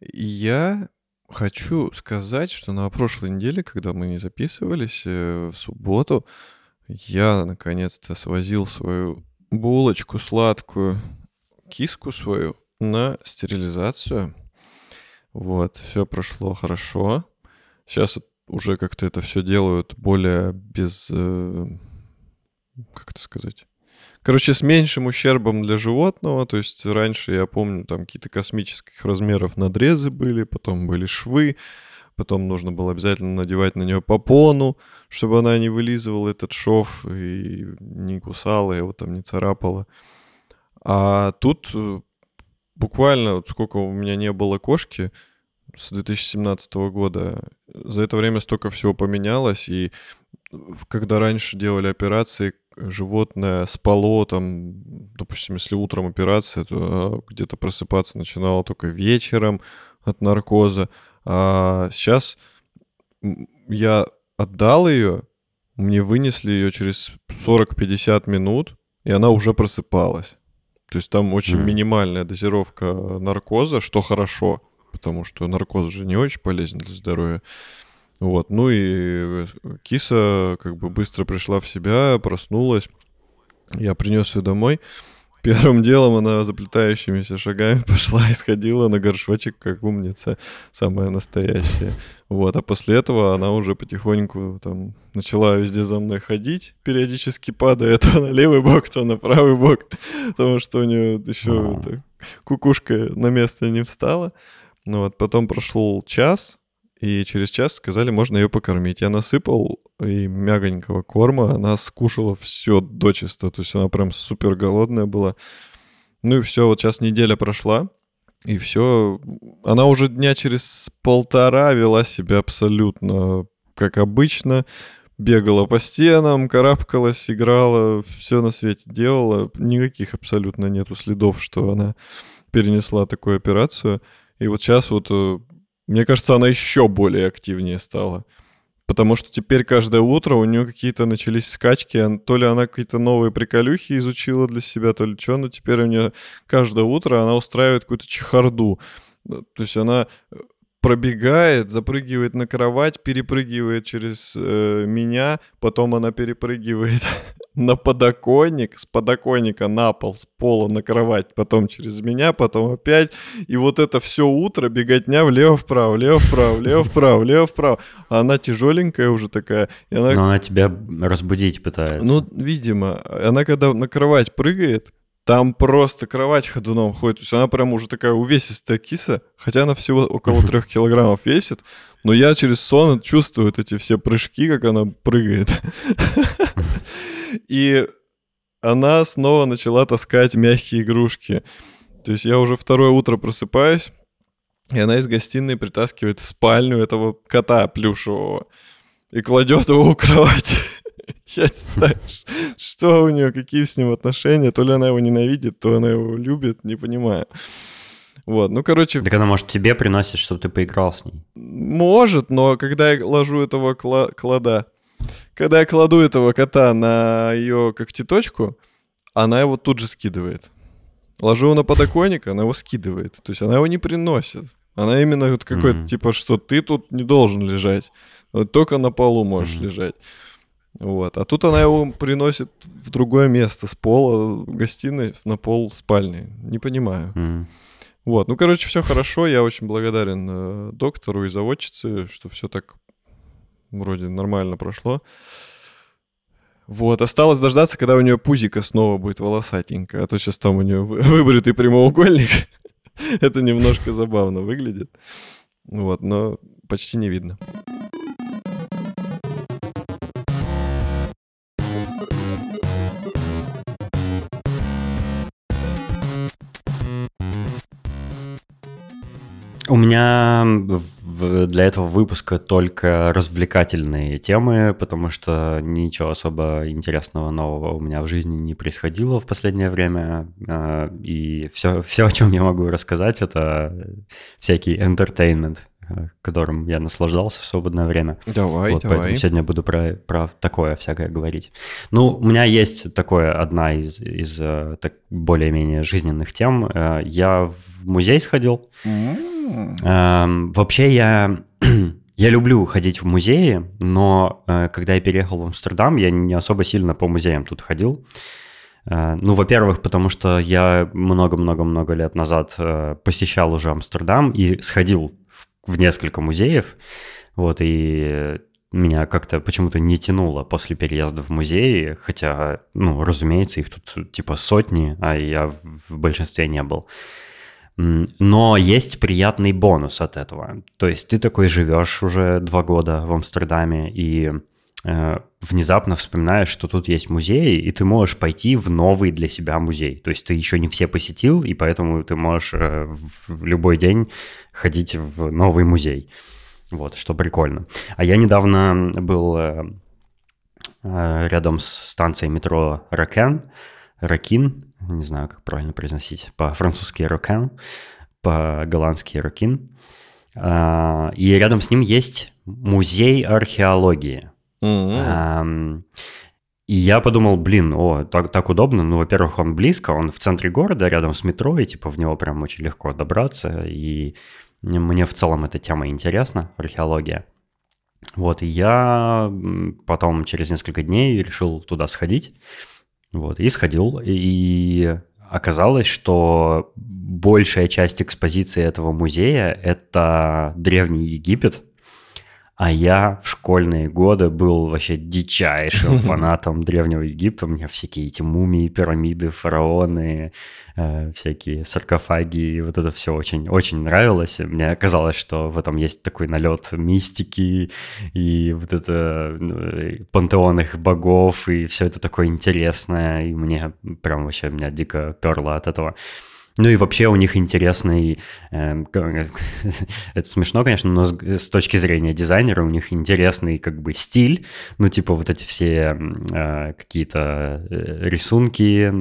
Я хочу сказать, что на прошлой неделе, когда мы не записывались, э, в субботу, я наконец-то свозил свою булочку сладкую, киску свою на стерилизацию. Вот, все прошло хорошо. Сейчас уже как-то это все делают более без... э, Как это сказать? Короче, с меньшим ущербом для животного. То есть раньше, я помню, там какие-то космических размеров надрезы были, потом были швы, потом нужно было обязательно надевать на нее попону, чтобы она не вылизывала этот шов и не кусала его, там не царапала. А тут э, буквально, вот сколько у меня не было кошки с 2017 года, за это время столько всего поменялось, и когда раньше делали операции, животное спало, там, допустим, если утром операция, то а, где-то просыпаться начинало только вечером от наркоза, а сейчас я отдал ее, мне вынесли ее через 40-50 минут, и она уже просыпалась. То есть там очень Мгм. минимальная дозировка наркоза, что хорошо, потому что наркоз же не очень полезен для здоровья. Вот, ну и э, киса как бы быстро пришла в себя, проснулась. Я принес ее домой. Первым делом она заплетающимися шагами пошла и сходила на горшочек, как умница, самая настоящая. Вот, а после этого она уже потихоньку там начала везде за мной ходить, периодически падая то на левый бок, то на правый бок, потому что у нее еще это, кукушка на место не встала. Ну вот, потом прошел час, и через час сказали, можно ее покормить. Я насыпал и мягонького корма, она скушала все дочисто, то есть она прям супер голодная была. Ну и все, вот сейчас неделя прошла, и все, она уже дня через полтора вела себя абсолютно как обычно, бегала по стенам, карабкалась, играла, все на свете делала, никаких абсолютно нету следов, что она перенесла такую операцию. И вот сейчас вот э, мне кажется, она еще более активнее стала. Потому что теперь каждое утро у нее какие-то начались скачки. То ли она какие-то новые приколюхи изучила для себя, то ли что. Но теперь у нее каждое утро она устраивает какую-то чехарду. Ну, То есть она э, пробегает, запрыгивает на кровать, перепрыгивает через э, меня, потом она перепрыгивает на подоконник, с подоконника на пол, с пола на кровать, потом через меня, потом опять. И вот это все утро беготня влево-вправо, влево-вправо, влево-вправо, влево-вправо. А она тяжеленькая уже такая. И она, Но она тебя разбудить пытается. ну, видимо, она когда на кровать прыгает, там просто кровать ходуном ходит. То есть она прям уже такая увесистая киса, хотя она всего около трех килограммов весит. Но я через сон чувствую вот эти все прыжки, как она прыгает. И она снова начала таскать мягкие игрушки. То есть я уже второе утро просыпаюсь, и она из гостиной притаскивает в спальню этого кота плюшевого и кладет его у кровати. Я не знаю, что у нее, какие с ним отношения. То ли она его ненавидит, то она его любит, не понимаю. Вот, ну, короче, Так она, может, тебе приносит, чтобы ты поиграл с ней. может, но когда я ложу этого кла- клада, когда я кладу этого кота на ее когтеточку, она его тут же скидывает. Ложу его на подоконник, она его скидывает. То есть она его не приносит. Она именно вот какой-то, Мгм. типа, что ты тут не должен лежать. Вот только на полу можешь Мгм. лежать. Вот. А тут она его приносит в другое место, с пола гостиной на пол спальни. Не понимаю. М. Вот, ну, короче, все хорошо. Я очень благодарен э, доктору и заводчице, что все так вроде нормально прошло. Вот, осталось дождаться, когда у нее пузико снова будет волосатенькое, а то сейчас там у нее выбритый прямоугольник. Это немножко забавно выглядит. Вот, но почти не видно. У меня для этого выпуска только развлекательные темы, потому что ничего особо интересного нового у меня в жизни не происходило в последнее время. А, И все, все, о чем я могу рассказать, это всякий entertainment, которым я наслаждался в свободное время. Давай, вот, давай. Поэтому сегодня буду про, про такое всякое говорить. Ну, у меня есть такое, одна из, из так, более-менее жизненных тем. Я в музей сходил. Mm-hmm. Вообще я... Я люблю ходить в музеи, но когда я переехал в Амстердам, я не особо сильно по музеям тут ходил. Э, ну, во-первых, потому что я много-много-много лет назад э, посещал уже Амстердам и сходил в, несколько музеев, вот, и меня как-то почему-то не тянуло после переезда в музеи, хотя, ну, разумеется, их тут типа сотни, а я в большинстве не был. Но есть приятный бонус от этого. То есть ты такой живешь уже два года в Амстердаме, и внезапно вспоминаешь, что тут есть музей, и ты можешь пойти в новый для себя музей. То есть ты еще не все посетил, и поэтому ты можешь э, в любой день ходить в новый музей. Вот, что прикольно. А я недавно был э, рядом с станцией метро Ракен, Ракин, не знаю, как правильно произносить, по-французски Ракен, по-голландски Ракин. И рядом с ним есть музей археологии. Mm-hmm. И я подумал, блин, о, так, так удобно. Ну, во-первых, он близко, он в центре города, рядом с метро, и типа в него прям очень легко добраться. И мне в целом эта тема интересна, археология. Вот, и я потом через несколько дней решил туда сходить. Вот, и сходил, и оказалось, что большая часть экспозиции этого музея — это Древний Египет, а я в школьные годы был вообще дичайшим фанатом Древнего Египта. Мне всякие эти мумии, пирамиды, фараоны, э, всякие саркофаги, и вот это все очень, очень нравилось. Мне казалось, что в этом есть такой налет мистики и вот это ну, пантеон их богов, и все это такое интересное, и мне прям вообще меня дико перло от этого. Ну и вообще у них интересный, э, это смешно, конечно, но с, с точки зрения дизайнера у них интересный как бы стиль, ну типа вот эти все э, какие-то э, рисунки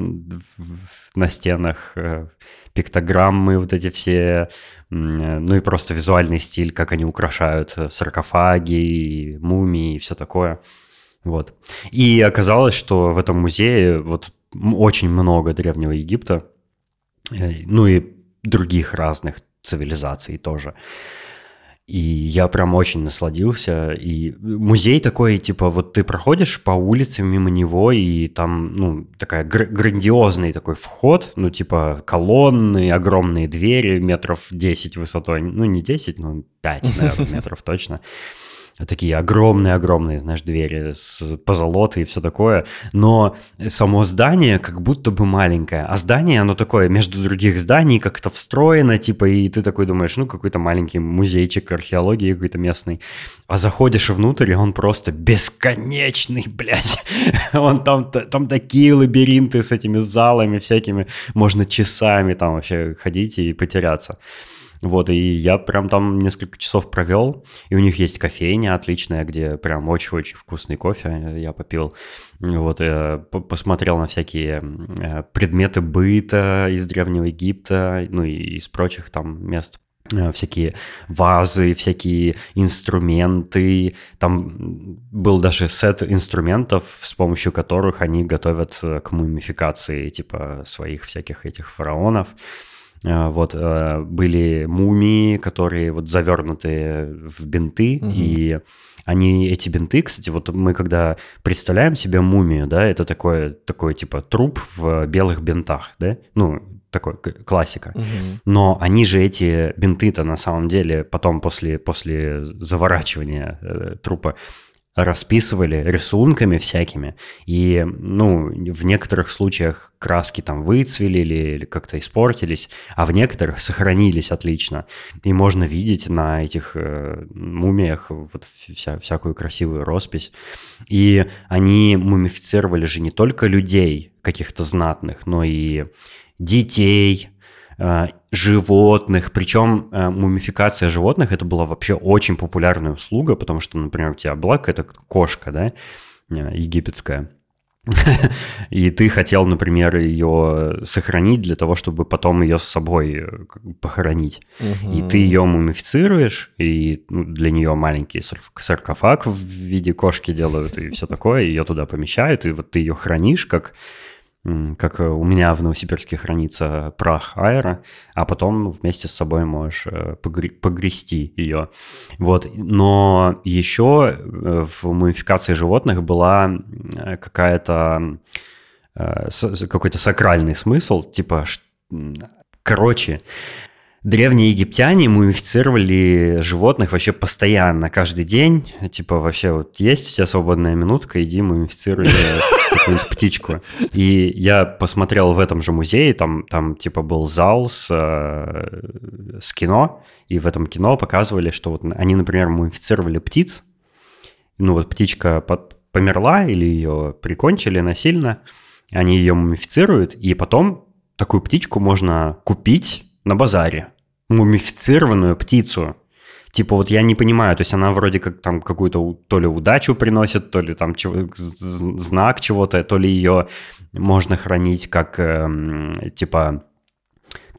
на стенах, э, пиктограммы, вот эти все, э, ну и просто визуальный стиль, как они украшают саркофаги, мумии и все такое. Вот. И оказалось, что в этом музее вот очень много Древнего Египта, Э, ну и других разных цивилизаций тоже. И я прям очень насладился. И музей такой, типа, вот ты проходишь по улице мимо него, и там, ну, такая гр- грандиозный такой вход, ну, типа, колонны, огромные двери метров 10 высотой. Ну, не 10, но 5, наверное, метров точно такие огромные-огромные, знаешь, двери с позолотой и все такое, но само здание как будто бы маленькое, а здание, оно такое между других зданий как-то встроено, типа, и ты такой думаешь, ну, какой-то маленький музейчик археологии какой-то местный, а заходишь внутрь, и он просто бесконечный, блядь, он там, там такие лабиринты с этими залами всякими, можно часами там вообще ходить и потеряться. Вот, и я прям там несколько часов провел, и у них есть кофейня отличная, где прям очень-очень вкусный кофе я попил. Вот, я посмотрел на всякие э, предметы быта из Древнего Египта, ну и из прочих там мест э, всякие вазы, всякие инструменты. Там был даже сет инструментов, с помощью которых они готовят э, к мумификации типа своих всяких этих фараонов. А, вот э, были мумии, которые вот завернуты в бинты, угу. и они, эти бинты, кстати, вот мы когда представляем себе мумию, да, это такое, такой типа труп в белых бинтах, да, ну, такой классика. Угу. Но они же эти бинты-то на самом деле потом после, после заворачивания э, трупа расписывали рисунками всякими, и, ну, в некоторых случаях краски там выцвели или, как-то испортились, а в некоторых сохранились отлично. И можно видеть на этих э, мумиях вот вся, всякую красивую роспись. И они мумифицировали же не только людей каких-то знатных, но и детей, Э, животных, причем э, мумификация животных это была вообще очень популярная услуга, потому что, например, у тебя была какая-то кошка, да, э, египетская, и ты хотел, например, ее сохранить для того, чтобы потом ее с собой э, похоронить. Угу. И ты ее мумифицируешь, и ну, для нее маленький саркофаг в виде кошки делают, и все такое, ее туда помещают, и вот ты ее хранишь как как у меня в Новосибирске хранится прах аэро, а потом вместе с собой можешь э, погрести ее. Вот. Но еще э, в мумификации животных была какая-то какой-то сакральный смысл, типа, короче, Древние египтяне мумифицировали животных вообще постоянно, каждый день. Типа вообще вот есть у тебя свободная минутка, иди мумифицируй какую-нибудь птичку. И я посмотрел в этом же музее, там, там типа был зал с, э, с кино, и в этом кино показывали, что вот они, например, мумифицировали птиц. Ну вот птичка под, померла или ее прикончили насильно, они ее мумифицируют, и потом такую птичку можно купить на базаре мумифицированную птицу. Типа вот я не понимаю, то есть она вроде как там какую-то то ли удачу приносит, то ли там чего, знак чего-то, то ли ее можно хранить как э, типа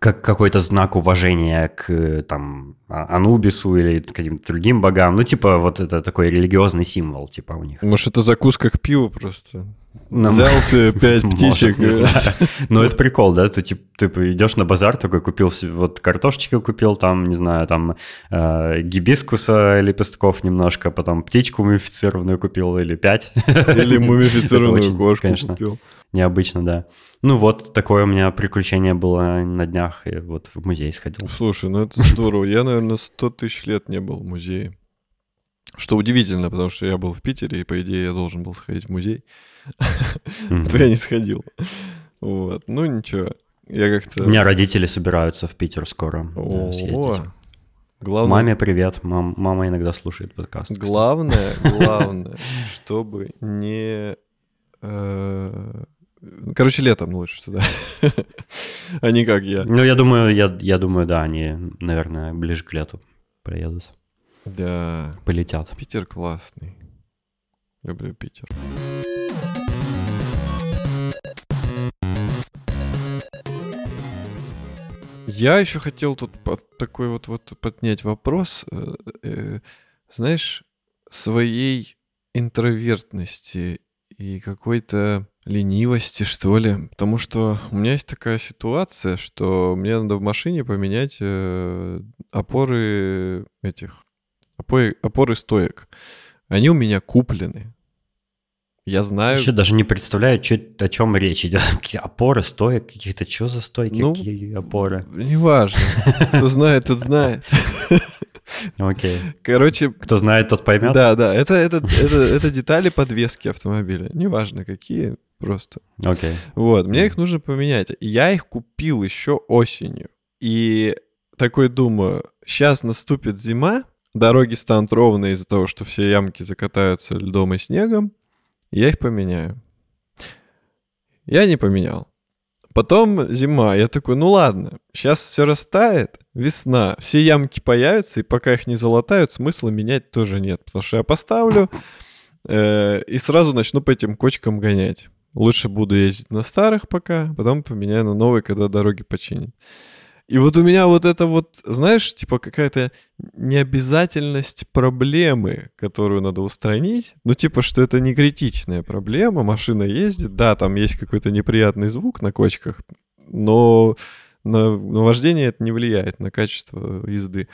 как какой-то знак уважения к там а, Анубису или каким-то другим богам. Ну, типа, вот это такой религиозный символ, типа, у них. Может, это закуска к пиву просто? Нам... Взялся пять птичек. Ну, это прикол, да? Ты, типа, ты идешь на базар, такой купил, вот картошечки купил, там, не знаю, там э, гибискуса лепестков немножко, потом птичку мумифицированную купил или пять. Или мумифицированную кошку купил. Необычно, да. Ну вот, такое у меня приключение было на днях, и вот в музей сходил. Слушай, ну это здорово. Я, наверное, сто тысяч лет не был в музее. Что удивительно, потому что я был в Питере, и, по идее, я должен был сходить в музей. То я не сходил. Вот. Ну, ничего. Я как-то... У меня родители собираются в Питер скоро съездить. Главное... Маме привет. Мам, мама иногда слушает подкаст. Главное, главное, чтобы не... Короче, летом лучше туда. а не как я. Ну, я думаю, я, я думаю, да, они, наверное, ближе к лету приедут. Да. Полетят. Питер классный. Люблю Питер. Я еще хотел тут под такой вот, вот поднять вопрос, э, э, знаешь, своей интровертности и какой-то ленивости, что ли. Потому что у меня есть такая ситуация, что мне надо в машине поменять э, опоры этих, опоры, опоры стоек. Они у меня куплены. Я знаю... Еще даже не представляю, что, о чем речь идет. Какие опоры, стоек какие-то. Что за стойки, ну, какие опоры? Неважно. Кто знает, тот знает. Окей. Короче... Кто знает, тот поймет. Да, да. Это, это, это, это детали подвески автомобиля. Неважно, какие, просто. Окей. Вот. Мне их нужно поменять. Я их купил еще осенью. И такой думаю, сейчас наступит зима, дороги станут ровные из-за того, что все ямки закатаются льдом и снегом, я их поменяю. Я не поменял. Потом зима, я такой, ну ладно, сейчас все растает, весна, все ямки появятся, и пока их не залатают, смысла менять тоже нет, потому что я поставлю э, и сразу начну по этим кочкам гонять. Лучше буду ездить на старых пока, потом поменяю на новые, когда дороги починят. И вот у меня вот это вот, знаешь, типа какая-то необязательность проблемы, которую надо устранить. Ну, типа, что это не критичная проблема, машина ездит, да, там есть какой-то неприятный звук на кочках, но на, на вождение это не влияет, на качество езды.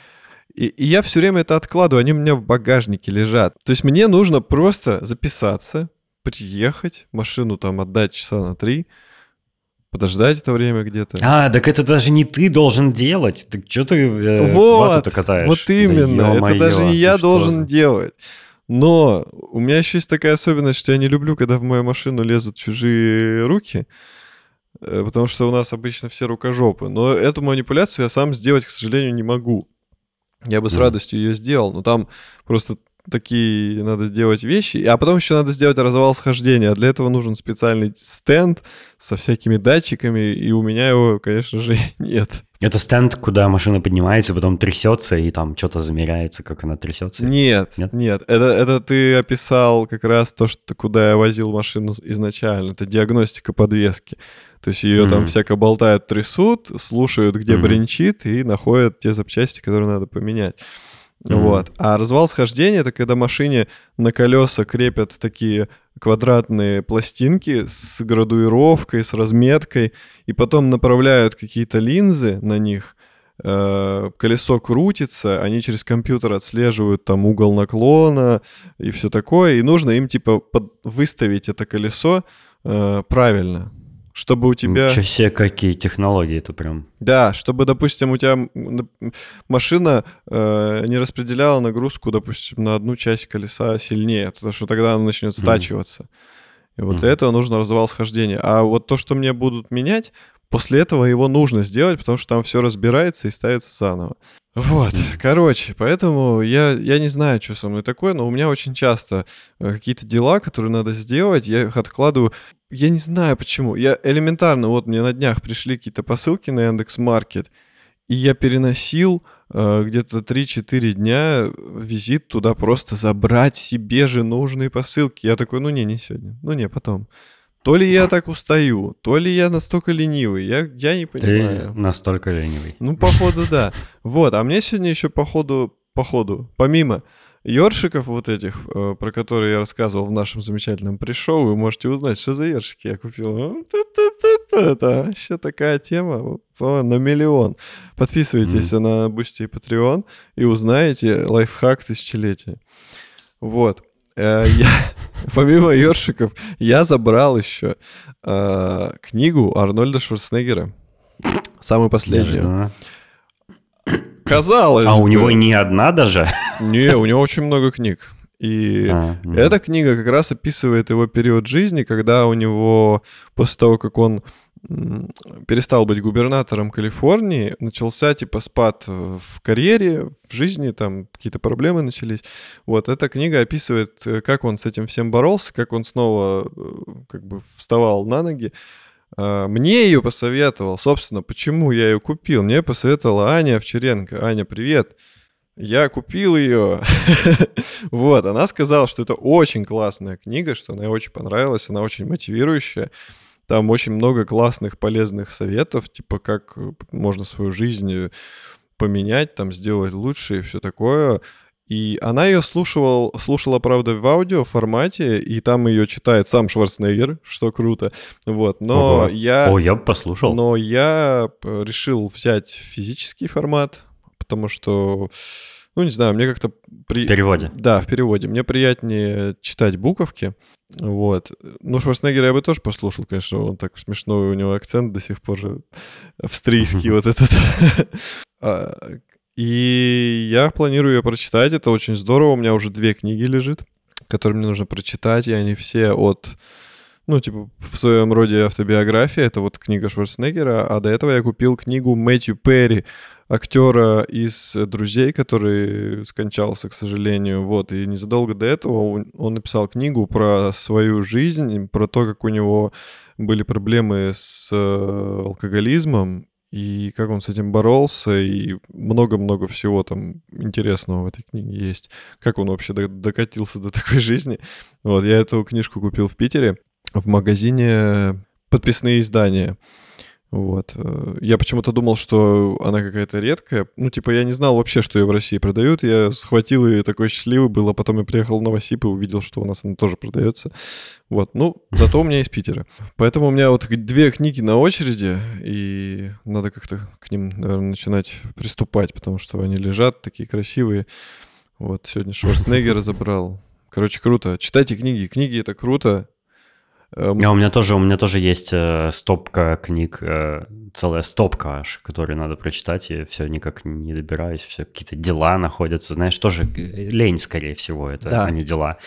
И, и я все время это откладываю, они у меня в багажнике лежат. То есть мне нужно просто записаться, приехать, машину там отдать часа на три, подождать это время где-то. А, так это даже не ты должен делать. Так что ты э, вот, катаешь? Вот именно, да, это даже не я должен за... делать. Но у меня еще есть такая особенность, что я не люблю, когда в мою машину лезут чужие руки, э, потому что у нас обычно все рукожопы. Но эту манипуляцию я сам сделать, к сожалению, не могу. Я бы с радостью ее сделал, но там просто такие надо сделать вещи, а потом еще надо сделать развал схождения. А для этого нужен специальный стенд со всякими датчиками, и у меня его, конечно же, нет. Это стенд, куда машина поднимается, потом трясется, и там что-то замеряется, как она трясется? Нет, нет, нет. Это, это ты описал как раз то, что куда я возил машину изначально. Это диагностика подвески. То есть ее mm-hmm. там всяко болтают, трясут, слушают, где mm-hmm. бренчит, и находят те запчасти, которые надо поменять. Mm-hmm. Вот. А развал схождения это когда машине на колеса крепят такие квадратные пластинки с градуировкой, с разметкой, и потом направляют какие-то линзы на них. Э, колесо крутится, они через компьютер отслеживают там угол наклона и все такое, и нужно им типа под... выставить это колесо э, правильно чтобы у тебя... Ничего себе, какие технологии это прям. Да, чтобы, допустим, у тебя машина э, не распределяла нагрузку, допустим, на одну часть колеса сильнее, потому что тогда она начнет стачиваться. Mm. И вот mm. для этого нужно развал схождения. А вот то, что мне будут менять, после этого его нужно сделать, потому что там все разбирается и ставится заново. Вот, короче, поэтому я, я не знаю, что со мной такое, но у меня очень часто э, какие-то дела, которые надо сделать, я их откладываю. Я не знаю почему. Я элементарно, вот мне на днях пришли какие-то посылки на Яндекс Маркет, и я переносил э, где-то 3-4 дня визит туда просто забрать себе же нужные посылки. Я такой, ну не, не сегодня, ну не, потом. То ли я так устаю, то ли я настолько ленивый, я, я не понимаю. Ты настолько ленивый. Ну, походу, да. Вот, а мне сегодня еще походу, походу, помимо ёршиков вот этих, э, про которые я рассказывал в нашем замечательном pre-show, вы можете узнать, что за ёршики я купил. Это вообще такая тема на миллион. Подписывайтесь mm-hmm. на Boosty и Patreon и узнаете лайфхак тысячелетия. Вот. Э, я, помимо ёршиков, я забрал еще э, книгу Арнольда Шварценеггера. Самую последнюю. Казалось А бы. у него не одна даже? Не, у него очень много книг. И а, эта книга как раз описывает его период жизни, когда у него, после того, как он перестал быть губернатором Калифорнии, начался типа спад в карьере, в жизни, там какие-то проблемы начались. Вот эта книга описывает, э, как он с этим всем боролся, как он снова э, как бы вставал на ноги. А, мне ее посоветовал, собственно, почему я ее купил. Мне посоветовала Аня Овчаренко. Аня, привет. Я купил ее. вот, она сказала, что это очень классная книга, что она ей очень понравилась, она очень мотивирующая. Там очень много классных, полезных советов, типа как э, можно свою жизнь э, поменять, там сделать лучше и все такое. И она ее слушала, слушала, правда, в аудио формате, и там ее читает сам Шварценеггер, что круто. Вот, но Ого. я... О, я бы послушал. Но я э, решил взять физический формат, потому что, ну, не знаю, мне как-то... При... В переводе. Да, в переводе. Мне приятнее читать буковки. Вот. Ну, Шварценеггера я бы тоже послушал, конечно, он так смешной, у него акцент до сих пор же австрийский вот этот. И я планирую ее прочитать, это очень здорово. У меня уже две книги лежит, которые мне нужно прочитать, и они все от, ну, типа, в своем роде автобиография. Это вот книга Шварценеггера, а до этого я купил книгу Мэтью Перри, актера из «Друзей», который скончался, к сожалению. Вот, и незадолго до этого он написал книгу про свою жизнь, про то, как у него были проблемы с э, алкоголизмом, и как он с этим боролся, и много-много всего там интересного в этой книге есть. Как он вообще докатился до такой жизни. Вот, я эту книжку купил в Питере в магазине подписные издания. Вот. Э, я почему-то думал, что она какая-то редкая. Ну, типа, я не знал вообще, что ее в России продают. Я схватил ее, такой счастливый был, а потом я приехал в Новосиб и увидел, что у нас она тоже продается. Вот. Ну, зато у меня из Питера. Поэтому у меня вот две книги на очереди, и надо как-то к ним, наверное, начинать приступать, потому что они лежат такие красивые. Вот, сегодня Шварценеггера забрал. Короче, круто. Читайте книги. Книги — это круто. Эм... А у меня тоже, у меня тоже есть э, стопка книг, э, целая стопка аж, которые надо прочитать, и все никак не добираюсь, все какие-то дела находятся, знаешь, тоже э, лень, скорее всего, это, да. а не дела.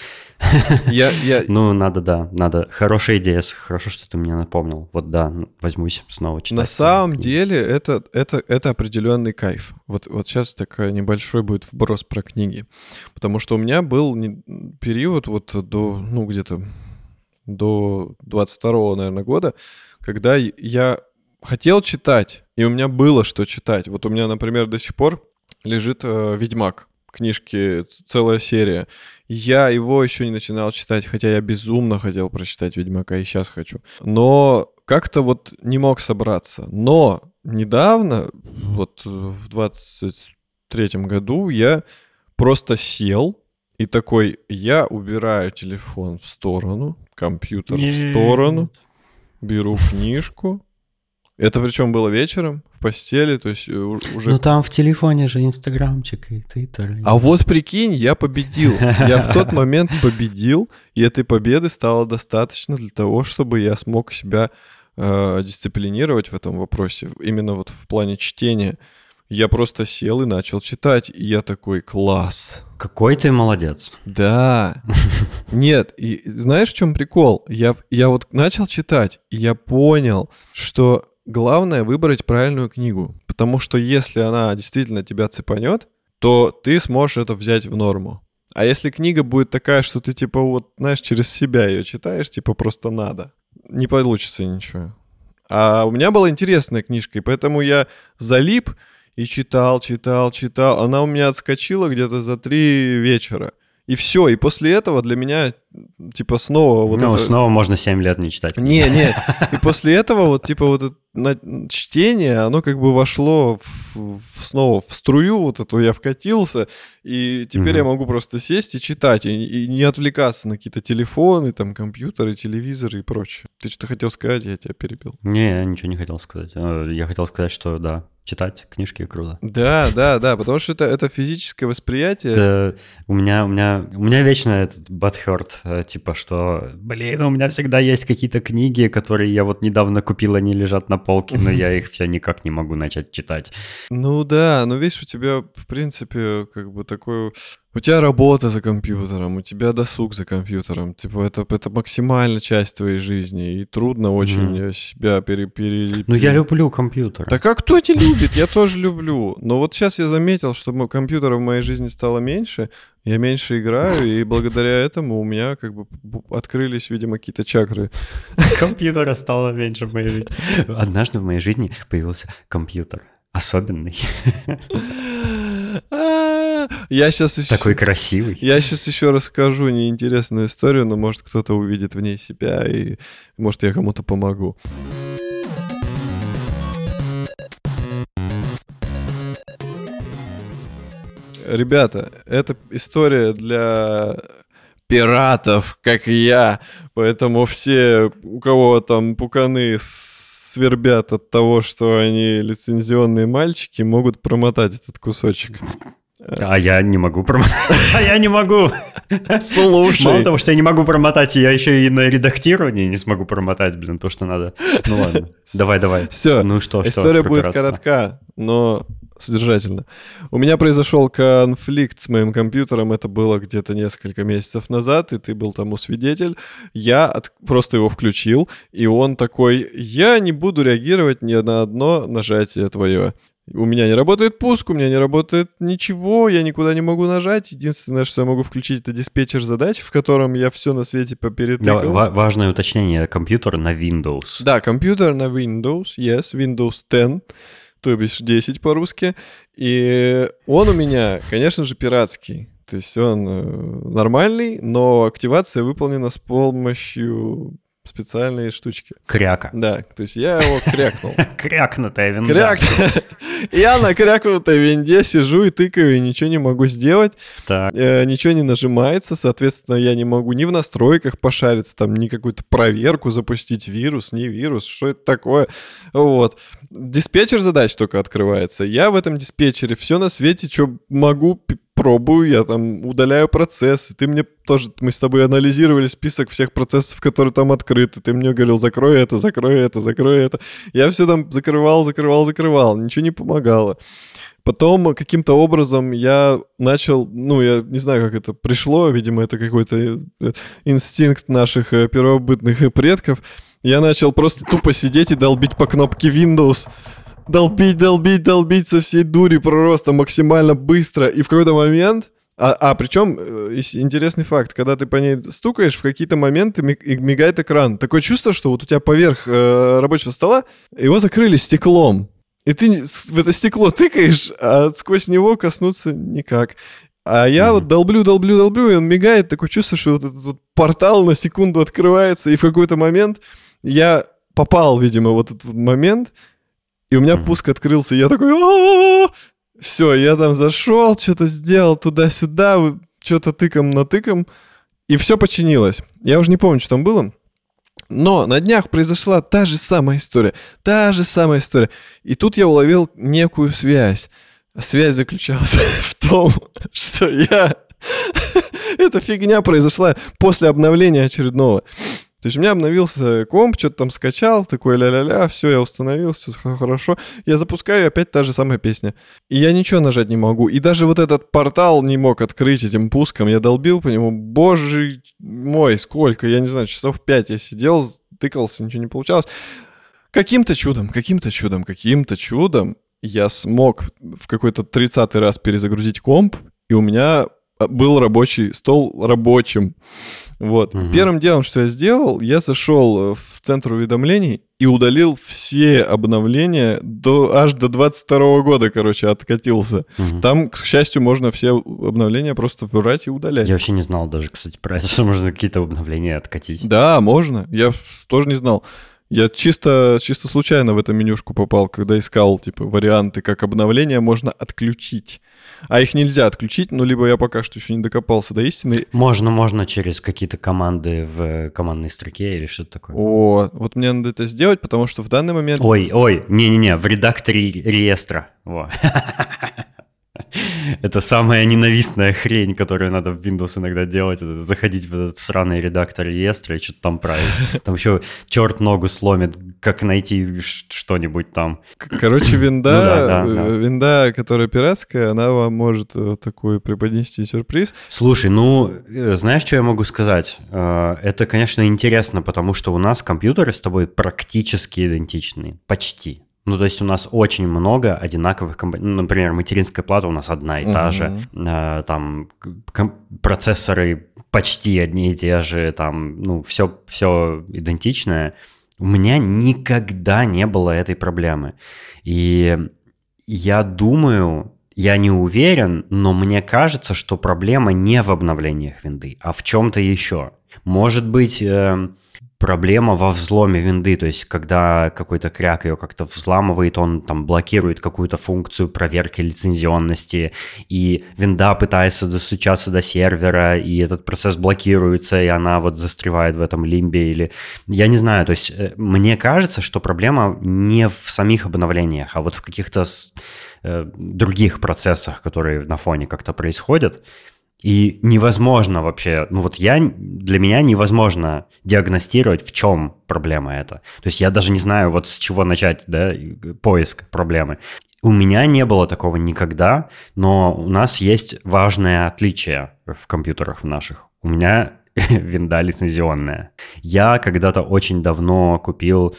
Я, я... Ну, надо, да, надо. Хорошая идея, хорошо, что ты мне напомнил. Вот да, возьмусь снова читать. На самом деле это, это, это определенный кайф. Вот, вот сейчас такой небольшой будет вброс про книги. Потому что у меня был период вот до, ну, где-то до 22 наверное, года, когда я хотел читать, и у меня было что читать. Вот у меня, например, до сих пор лежит э, «Ведьмак» книжки, целая серия. Я его еще не начинал читать, хотя я безумно хотел прочитать «Ведьмака» и сейчас хочу. Но как-то вот не мог собраться. Но недавно, вот в 23 году, я просто сел и такой, я убираю телефон в сторону, компьютер в сторону, беру книжку. Это причем было вечером, в постели, то есть э, уже... Ну там в телефоне же инстаграмчик и твиттер. А вот прикинь, я победил. Я в тот момент победил, и этой победы стало достаточно для того, чтобы я смог себя э, дисциплинировать в этом вопросе, именно вот в плане чтения. Я просто сел и начал читать, и я такой, класс. Какой ты молодец. Да. Нет, и знаешь, в чем прикол? Я, я вот начал читать, и я понял, что главное выбрать правильную книгу. Потому что если она действительно тебя цепанет, то ты сможешь это взять в норму. А если книга будет такая, что ты типа вот, знаешь, через себя ее читаешь, типа просто надо, не получится ничего. А у меня была интересная книжка, и поэтому я залип, и читал, читал, читал. Она у меня отскочила где-то за три вечера. И все, и после этого для меня, типа, снова вот Ну, это... снова можно 7 лет не читать. Не, не, и после этого вот, типа, вот это чтение, оно как бы вошло в, в, снова в струю вот эту, я вкатился, и теперь угу. я могу просто сесть и читать, и, и не отвлекаться на какие-то телефоны, там, компьютеры, телевизоры и прочее. Ты что хотел сказать, я тебя перебил. Не, я ничего не хотел сказать. Э, я хотел сказать, что да, читать книжки круто. Да, да, да, потому что это, это физическое восприятие. Это, у, меня, у, меня, у меня вечно этот бадхерт, э, типа, что, блин, у меня всегда есть какие-то книги, которые я вот недавно купил, они лежат на полке, но я их все никак не могу начать читать. Ну да, но видишь, у тебя, в принципе, как бы такой у тебя работа за компьютером, у тебя досуг за компьютером. Типа, это, это максимальная часть твоей жизни. И трудно очень mm. себя пере, пере... Ну, я люблю компьютер. Так а кто не любит? Я тоже люблю. Но вот сейчас я заметил, что компьютера в моей жизни стало меньше. Я меньше играю, и благодаря этому у меня как бы открылись, видимо, какие-то чакры. Компьютера стало меньше в моей жизни. Однажды в моей жизни появился компьютер. Особенный. Я сейчас еще... Такой красивый. Я сейчас еще расскажу неинтересную историю, но может кто-то увидит в ней себя, и может я кому-то помогу. Ребята, это история для пиратов, как и я. Поэтому все, у кого там пуканы свербят от того, что они лицензионные мальчики, могут промотать этот кусочек. А я не могу промотать. А я не могу. Слушай. Мало того, что я не могу промотать, я еще и на редактирование не смогу промотать, блин, то, что надо. Ну ладно. Давай, давай. Все. Ну что, что? История будет коротка, но содержательно. У меня произошел конфликт с моим компьютером, это было где-то несколько месяцев назад, и ты был тому свидетель. Я от... просто его включил, и он такой, я не буду реагировать ни на одно нажатие твое. У меня не работает пуск, у меня не работает ничего, я никуда не могу нажать. Единственное, что я могу включить, это диспетчер задач, в котором я все на свете поперетыкал. Да, важное уточнение, компьютер на Windows. Да, компьютер на Windows, yes, Windows 10, то бишь 10 по-русски. И он у меня, конечно же, пиратский. То есть он э, нормальный, но активация выполнена с помощью специальные штучки. Кряка. Да, то есть я его крякнул. Крякнутая винда. Кряк... Я на крякнутой винде сижу и тыкаю, и ничего не могу сделать. Так. Э, ничего не нажимается, соответственно, я не могу ни в настройках пошариться, там, ни какую-то проверку запустить, вирус, не вирус, что это такое. Вот. Диспетчер задач только открывается. Я в этом диспетчере все на свете, что могу пробую, я там удаляю процессы, ты мне тоже, мы с тобой анализировали список всех процессов, которые там открыты, ты мне говорил, закрой это, закрой это, закрой это. Я все там закрывал, закрывал, закрывал, ничего не помогало. Потом каким-то образом я начал, ну, я не знаю, как это пришло, видимо, это какой-то э, инстинкт наших э, первобытных предков. Я начал просто тупо сидеть и долбить по кнопке Windows. Долбить, долбить, долбить со всей дури просто максимально быстро. И в какой-то момент... А, а причем э, интересный факт, когда ты по ней стукаешь, в какие-то моменты мигает экран. Такое чувство, что вот у тебя поверх э, рабочего стола его закрыли стеклом. И ты в это стекло тыкаешь, а сквозь него коснуться никак. А я mm-hmm. вот долблю, долблю, долблю, и он мигает, такое чувство, что вот этот вот портал на секунду открывается, и в какой-то момент я попал, видимо, вот этот момент, и у меня mm-hmm. пуск открылся, и я такой, все, я там зашел, что-то сделал туда-сюда, что-то тыком на тыком, и все починилось. Я уже не помню, что там было. Но на днях произошла та же самая история. Та же самая история. И тут я уловил некую связь. Связь заключалась в том, что я... Эта фигня произошла после обновления очередного. То есть у меня обновился комп, что-то там скачал, такой ля-ля-ля, все, я установил, все хорошо. Я запускаю, опять та же самая песня. И я ничего нажать не могу. И даже вот этот портал не мог открыть этим пуском. Я долбил по нему, боже мой, сколько, я не знаю, часов пять я сидел, тыкался, ничего не получалось. Каким-то чудом, каким-то чудом, каким-то чудом я смог в какой-то 30 раз перезагрузить комп, и у меня был рабочий стол рабочим. Вот. Угу. Первым делом, что я сделал, я зашел в центр уведомлений и удалил все обновления до, аж до 22 года, короче, откатился. Угу. Там, к счастью, можно все обновления просто выбирать и удалять. Я вообще не знал даже, кстати, про это, что можно какие-то обновления откатить. Да, можно. Я тоже не знал. Я чисто, чисто случайно в эту менюшку попал, когда искал, типа, варианты, как обновления можно отключить. А их нельзя отключить, ну, либо я пока что еще не докопался до истины. Можно, можно через какие-то команды в командной строке или что-то такое. О, вот мне надо это сделать, потому что в данный момент... Ой, ой, не-не-не, в редакторе реестра. Во. Это самая ненавистная хрень, которую надо в Windows иногда делать. Это заходить в этот сраный редактор реестра и что-то там править. Там еще черт ногу сломит, как найти что-нибудь там. Короче, винда, ну, да, да, да. винда, которая пиратская, она вам может э, такой преподнести сюрприз. Слушай, ну, э, знаешь, что я могу сказать? Э, это, конечно, интересно, потому что у нас компьютеры с тобой практически идентичны. Почти. Ну, то есть у нас очень много одинаковых компонентов. Ну, например, материнская плата у нас одна и та uh-huh. же. Э, там процессоры почти одни и те же. Там, ну, все, все идентичное. У меня никогда не было этой проблемы. И я думаю, я не уверен, но мне кажется, что проблема не в обновлениях винды, а в чем-то еще. Может быть, э, проблема во взломе винды, то есть когда какой-то кряк ее как-то взламывает, он там блокирует какую-то функцию проверки лицензионности, и винда пытается достучаться до сервера, и этот процесс блокируется, и она вот застревает в этом лимбе, или... Я не знаю, то есть э, мне кажется, что проблема не в самих обновлениях, а вот в каких-то э, других процессах, которые на фоне как-то происходят. И невозможно вообще, ну вот я, для меня невозможно диагностировать, в чем проблема это. То есть я даже не знаю, вот с чего начать, да, поиск проблемы. У меня не было такого никогда, но у нас есть важное отличие в компьютерах в наших. У меня винда лицензионная. Я когда-то очень давно купил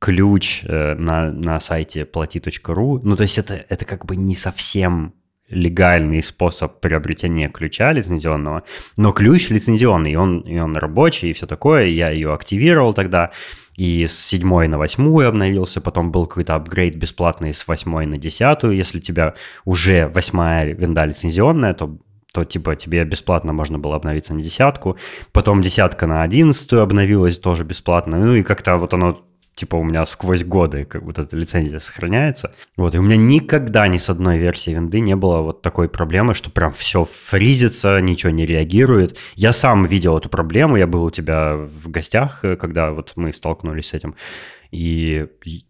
ключ э, на, на сайте плати.ру. Ну, то есть это, это как бы не совсем легальный способ приобретения ключа лицензионного, но ключ лицензионный, и он, и он рабочий, и все такое, я ее активировал тогда, и с седьмой на восьмую обновился, потом был какой-то апгрейд бесплатный с восьмой на десятую, если у тебя уже восьмая винда лицензионная, то то типа тебе бесплатно можно было обновиться на десятку, потом десятка на одиннадцатую обновилась тоже бесплатно, ну и как-то вот оно типа у меня сквозь годы как вот эта лицензия сохраняется. Вот, и у меня никогда ни с одной версии винды не было вот такой проблемы, что прям все фризится, ничего не реагирует. Я сам видел эту проблему, я был у тебя в гостях, э, когда вот мы столкнулись с этим. И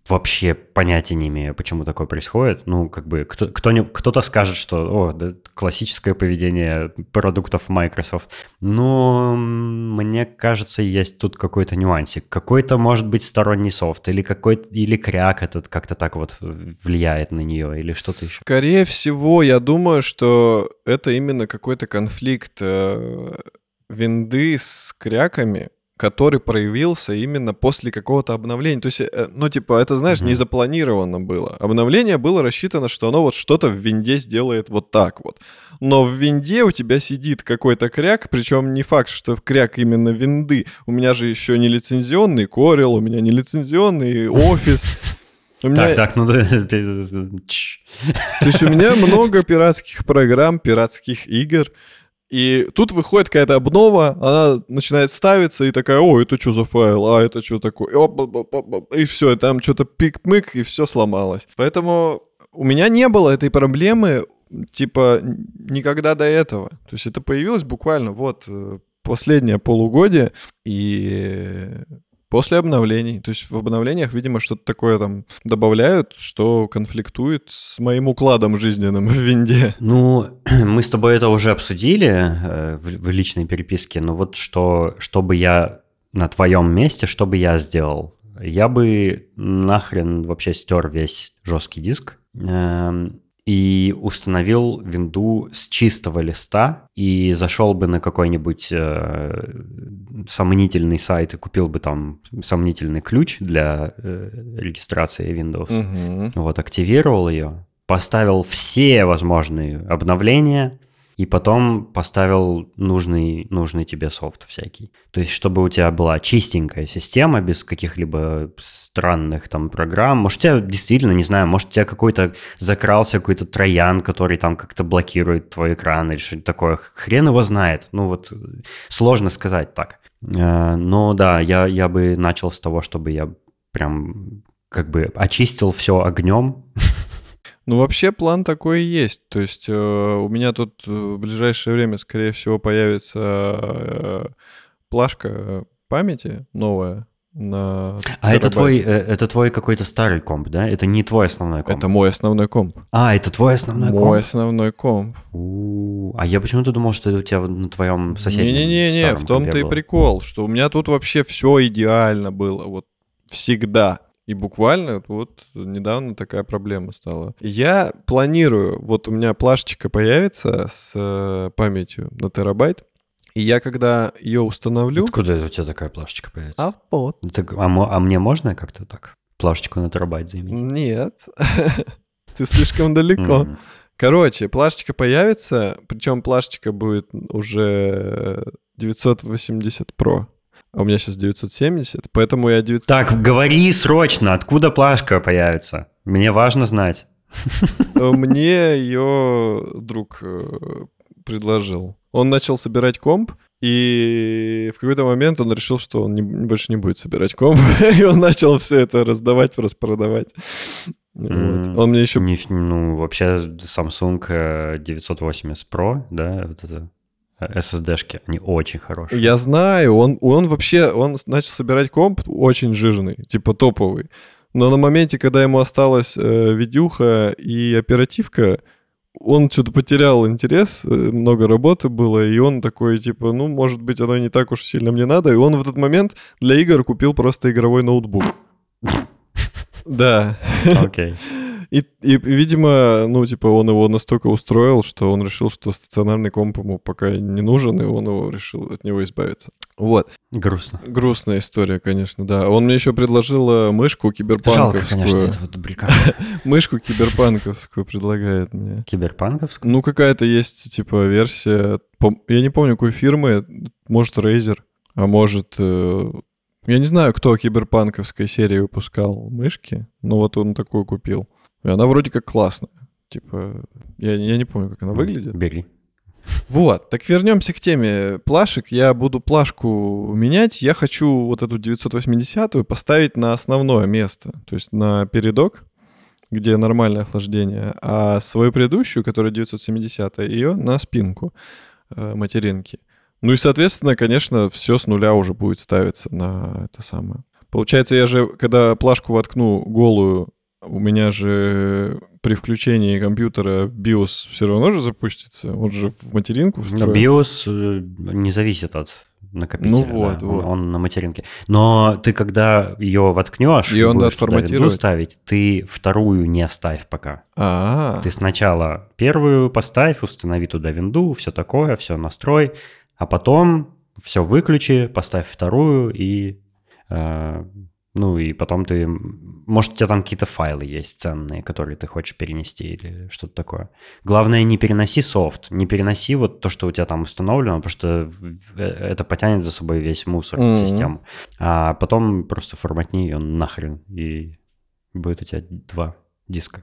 вообще понятия не имею, почему такое происходит. Ну, как бы кто, кто кто-то скажет, что о, да, классическое поведение продуктов Microsoft. Но мне кажется, есть тут какой-то нюансик. Какой-то, может быть, сторонний софт или какой-то или кряк этот как-то так вот влияет на нее или что-то еще. Скорее всего, я думаю, что это именно какой-то конфликт э, винды с кряками, который проявился именно после какого-то обновления. То есть, э, ну, типа, это, знаешь, mm-hmm. не запланировано было. Обновление было рассчитано, что оно вот что-то в винде сделает вот так вот. Но в винде у тебя сидит какой-то кряк, причем не факт, что в кряк именно винды. У меня же еще не лицензионный Corel, у меня не лицензионный офис. Меня... Так, так, ну да. То есть у меня много пиратских программ, пиратских игр. И тут выходит какая-то обнова, она начинает ставиться и такая, о, это что за файл, а это что такое, и все, и там что-то пик-мык, и все сломалось. Поэтому у меня не было этой проблемы, типа, никогда до этого. То есть это появилось буквально вот э, последнее полугодие, и После обновлений. То есть в обновлениях, видимо, что-то такое там добавляют, что конфликтует с моим укладом жизненным в винде. Ну, мы с тобой это уже обсудили э, в, личной переписке, но вот что, чтобы я на твоем месте, что бы я сделал? Я бы нахрен вообще стер весь жесткий диск. И установил винду с чистого листа и зашел бы на какой-нибудь э, сомнительный сайт и купил бы там сомнительный ключ для э, регистрации Windows. Угу. Вот, активировал ее, поставил все возможные обновления, и потом поставил нужный, нужный тебе софт всякий. То есть, чтобы у тебя была чистенькая система, без каких-либо странных там программ. Может, у тебя действительно, не знаю, может, у тебя какой-то закрался какой-то троян, который там как-то блокирует твой экран или что-то такое. Хрен его знает. Ну вот, сложно сказать так. Э, но да, я, я бы начал с того, чтобы я прям как бы очистил все огнем, Ну, вообще план такой и есть. То есть э, у меня тут э, в ближайшее время, скорее всего, появится э, плашка памяти новая на А это твой, э, это твой какой-то старый комп, да? Это не твой основной комп? Это мой основной комп. А, это твой основной мой комп? Мой основной комп. У-у-у. А я почему-то думал, что это у тебя на твоем соседнем Не-не-не, в том-то и прикол, что у меня тут вообще все идеально было, вот всегда. И буквально вот недавно такая проблема стала. Я планирую, вот у меня плашечка появится с э, памятью на терабайт, и я когда ее установлю... Откуда у тебя такая плашечка появится? А вот. Так, а, а мне можно как-то так плашечку на терабайт заиметь? Нет. Ты слишком далеко. Короче, плашечка появится, причем плашечка будет уже 980 Pro а у меня сейчас 970, поэтому я 900... Так, говори срочно, откуда плашка появится? Мне важно знать. Мне ее друг э, предложил. Он начал собирать комп, и в какой-то момент он решил, что он не, больше не будет собирать комп, и он начал все это раздавать, распродавать. Вот. Mm, он мне еще... Не, ну, вообще Samsung 980 э, Pro, да, вот это SSD-шки, они очень хорошие. Я знаю, он, он вообще, он начал собирать комп очень жирный, типа топовый. Но на моменте, когда ему осталась э, видюха и оперативка, он что-то потерял интерес, э, много работы было, и он такой, типа, ну, может быть, оно не так уж сильно мне надо. И он в этот момент для игр купил просто игровой ноутбук. Да. Окей. И, и, видимо, ну, типа, он его настолько устроил, что он решил, что стационарный комп ему пока не нужен, и он его решил от него избавиться. Вот. Грустно. Грустная история, конечно, да. Он мне еще предложил э, мышку киберпанковскую. Жалко, конечно, этого добряка. Мышку киберпанковскую предлагает мне. Киберпанковскую? Ну, какая-то есть, типа, версия... Я не помню, какой фирмы. Может, Razer, а может... Э, я не знаю, кто киберпанковской серии выпускал мышки, но вот он такую купил. И она вроде как классная. Типа, я, я не помню, как она выглядит. Бери. Вот, так вернемся к теме плашек. Я буду плашку менять. Я хочу вот эту 980-ю поставить на основное место, то есть на передок, где нормальное охлаждение, а свою предыдущую, которая 970 ее на спинку э, материнки. Ну и, соответственно, конечно, все с нуля уже будет ставиться на это самое. Получается, я же, когда плашку воткну голую, у меня же при включении компьютера BIOS все равно же запустится. Он же в материнку встроен. BIOS э, не зависит от накопителя. Ну вот, да, вот. Он, он на материнке. Но ты когда ее воткнешь и он винду ставить, ты вторую не ставь пока. А-а-а. Ты сначала первую поставь, установи туда винду, все такое, все настрой, а потом все выключи, поставь вторую и э, ну и потом ты, может, у тебя там какие-то файлы есть ценные, которые ты хочешь перенести или что-то такое. Главное, не переноси софт, не переноси вот то, что у тебя там установлено, потому что э, это потянет за собой весь мусор mm-hmm. систему. А потом просто форматни ее нахрен, и будет у тебя два диска.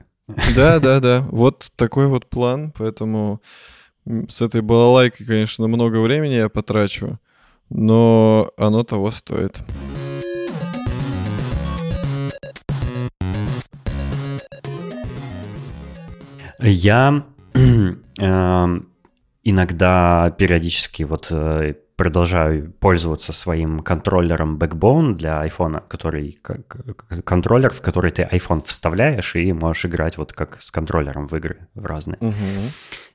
Да, да, да. Вот такой вот план, поэтому с этой балалайкой, конечно, много времени я потрачу, но оно того стоит. Я э, иногда периодически вот э, продолжаю пользоваться своим контроллером Backbone для iPhone, который контроллер, в который ты iPhone вставляешь и можешь играть вот как с контроллером в игры в разные. Угу.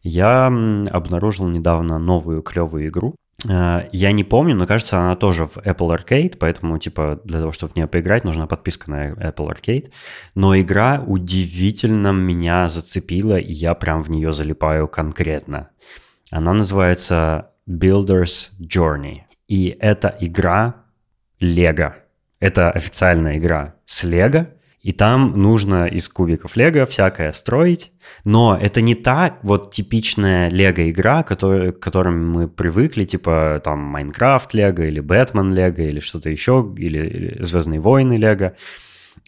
Я обнаружил недавно новую клевую игру. Э, я не помню, но кажется, она тоже в Apple Arcade, поэтому, типа, для того, чтобы в нее поиграть, нужна подписка на Apple Arcade. Но игра удивительно меня зацепила, и я прям в нее залипаю конкретно. Она называется Builder's Journey. И это игра Лего. Это официальная игра с Лего, и там нужно из кубиков лего всякое строить. Но это не та вот типичная лего-игра, который, к которым мы привыкли, типа там Майнкрафт лего или Бэтмен лего или что-то еще, или, или Звездные войны лего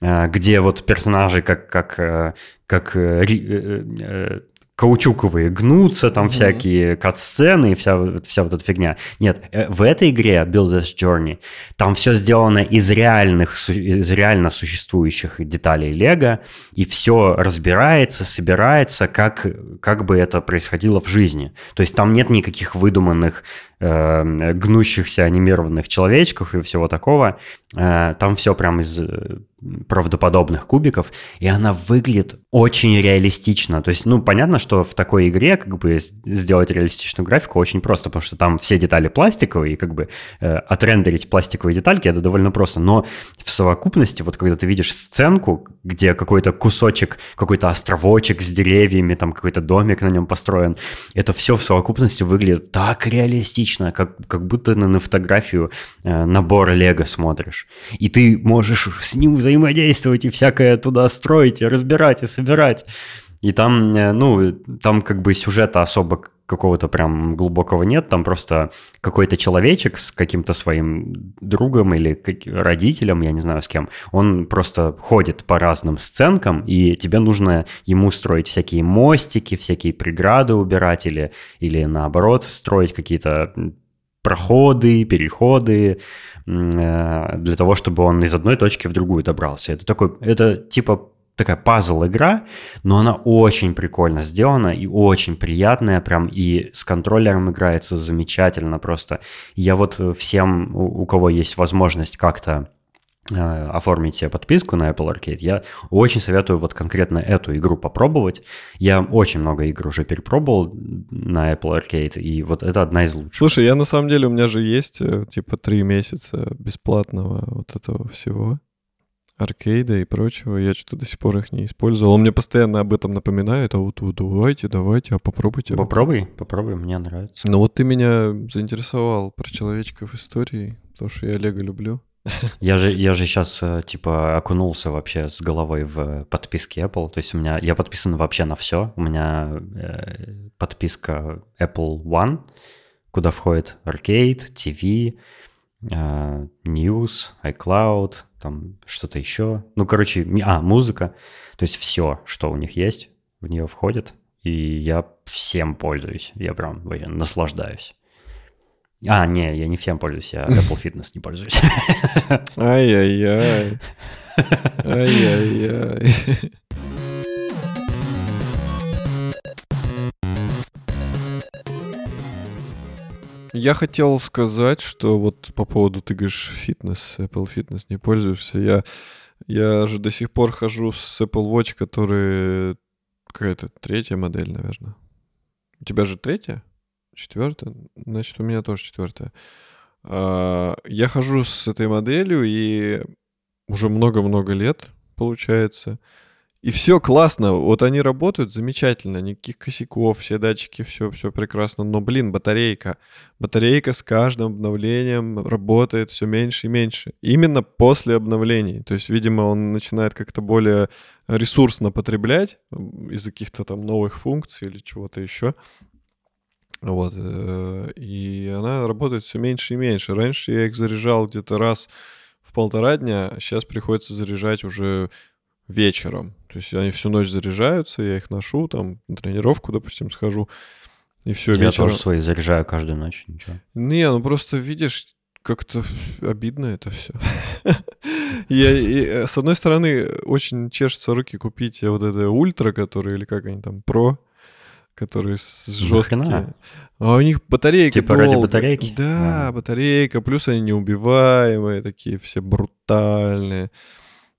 э, где вот персонажи как, как, э, как э, каучуковые гнутся, там mm-hmm. всякие кат-сцены и вся, вся вот эта фигня. Нет, э, в этой игре Builder's Journey там все сделано из реальных, из реально существующих деталей Лего, и все разбирается, собирается, как, как бы это происходило в жизни. То есть там нет никаких выдуманных э, гнущихся анимированных человечков и всего такого. Э, там все прям из э, правдоподобных кубиков, и она выглядит очень реалистично. То есть, ну, понятно, что в такой игре как бы сделать реалистичную графику очень просто, потому что там все детали пластиковые, и как бы э, отрендерить пластиковые детальки это довольно просто. Но в совокупности, вот когда ты видишь сценку, где какой-то кусочек, какой-то островочек с деревьями, там какой-то домик на нем построен, это все в совокупности выглядит так реалистично, как, как будто на, на фотографию э, набора Лего смотришь. И ты можешь с ним взаимодействовать взаимодействовать и всякое туда строить, и разбирать, и собирать. И там, э, ну, там как бы сюжета особо какого-то прям глубокого нет, там просто какой-то человечек с каким-то своим другом или родителем, я не знаю с кем, он просто ходит по разным сценкам, и тебе нужно ему строить всякие мостики, всякие преграды убирать или, или наоборот строить какие-то проходы, переходы, э, для того, чтобы он из одной точки в другую добрался. Это такой, это типа такая пазл-игра, но она очень прикольно сделана и очень приятная, прям и с контроллером играется замечательно просто. Я вот всем, у кого есть возможность как-то Э, оформить себе подписку на Apple Arcade, я очень советую вот конкретно эту игру попробовать. Я очень много игр уже перепробовал на Apple Arcade, и вот это одна из лучших. Слушай, я на самом деле, у меня же есть э, типа три месяца бесплатного вот этого всего аркейда и прочего. Я что-то до сих пор их не использовал. Он мне постоянно об этом напоминает, а вот, вот давайте, давайте, а попробуйте. Попробуй, попробуй, мне нравится. Ну вот ты меня заинтересовал про человечков истории, потому что я Лего люблю. Я же, я же сейчас, э, типа, окунулся вообще с головой в подписки Apple. То есть у меня, я подписан вообще на все. У меня э, подписка Apple One, куда входит Arcade, TV, э, News, iCloud, там что-то еще. Ну, короче, а, музыка. То есть все, что у них есть, в нее входит. И я всем пользуюсь. Я прям наслаждаюсь. А, не, я не всем пользуюсь, я Apple Fitness не пользуюсь. Ай-яй-яй. Ай-яй-яй. Я хотел сказать, что вот по поводу, ты говоришь, фитнес, Apple Fitness не пользуешься. Я, я же до сих пор хожу с Apple Watch, который какая-то третья модель, наверное. У тебя же третья? Четвертая? Значит, у меня тоже четвертая. А, я хожу с этой моделью и уже много-много лет, получается. И все классно, вот они работают замечательно, никаких косяков, все датчики, все, все прекрасно. Но, блин, батарейка. Батарейка с каждым обновлением работает все меньше и меньше. Именно после обновлений. То есть, видимо, он начинает как-то более ресурсно потреблять из-за каких-то там новых функций или чего-то еще. Вот. Э, и она работает все меньше и меньше. Раньше я их заряжал где-то раз в полтора дня, сейчас приходится заряжать уже вечером. То есть они всю ночь заряжаются, я их ношу, там, на тренировку, допустим, схожу, и все, я вечером... тоже свои заряжаю каждую ночь, ничего. Не, ну просто видишь, как-то обидно это все. Я, и, э, с одной стороны, очень чешется руки купить вот это ультра, которые, или как они там, про, которые жесткие. А у них батарейка Типа долго. ради батарейки? Да, а. батарейка, плюс они неубиваемые, такие все брутальные.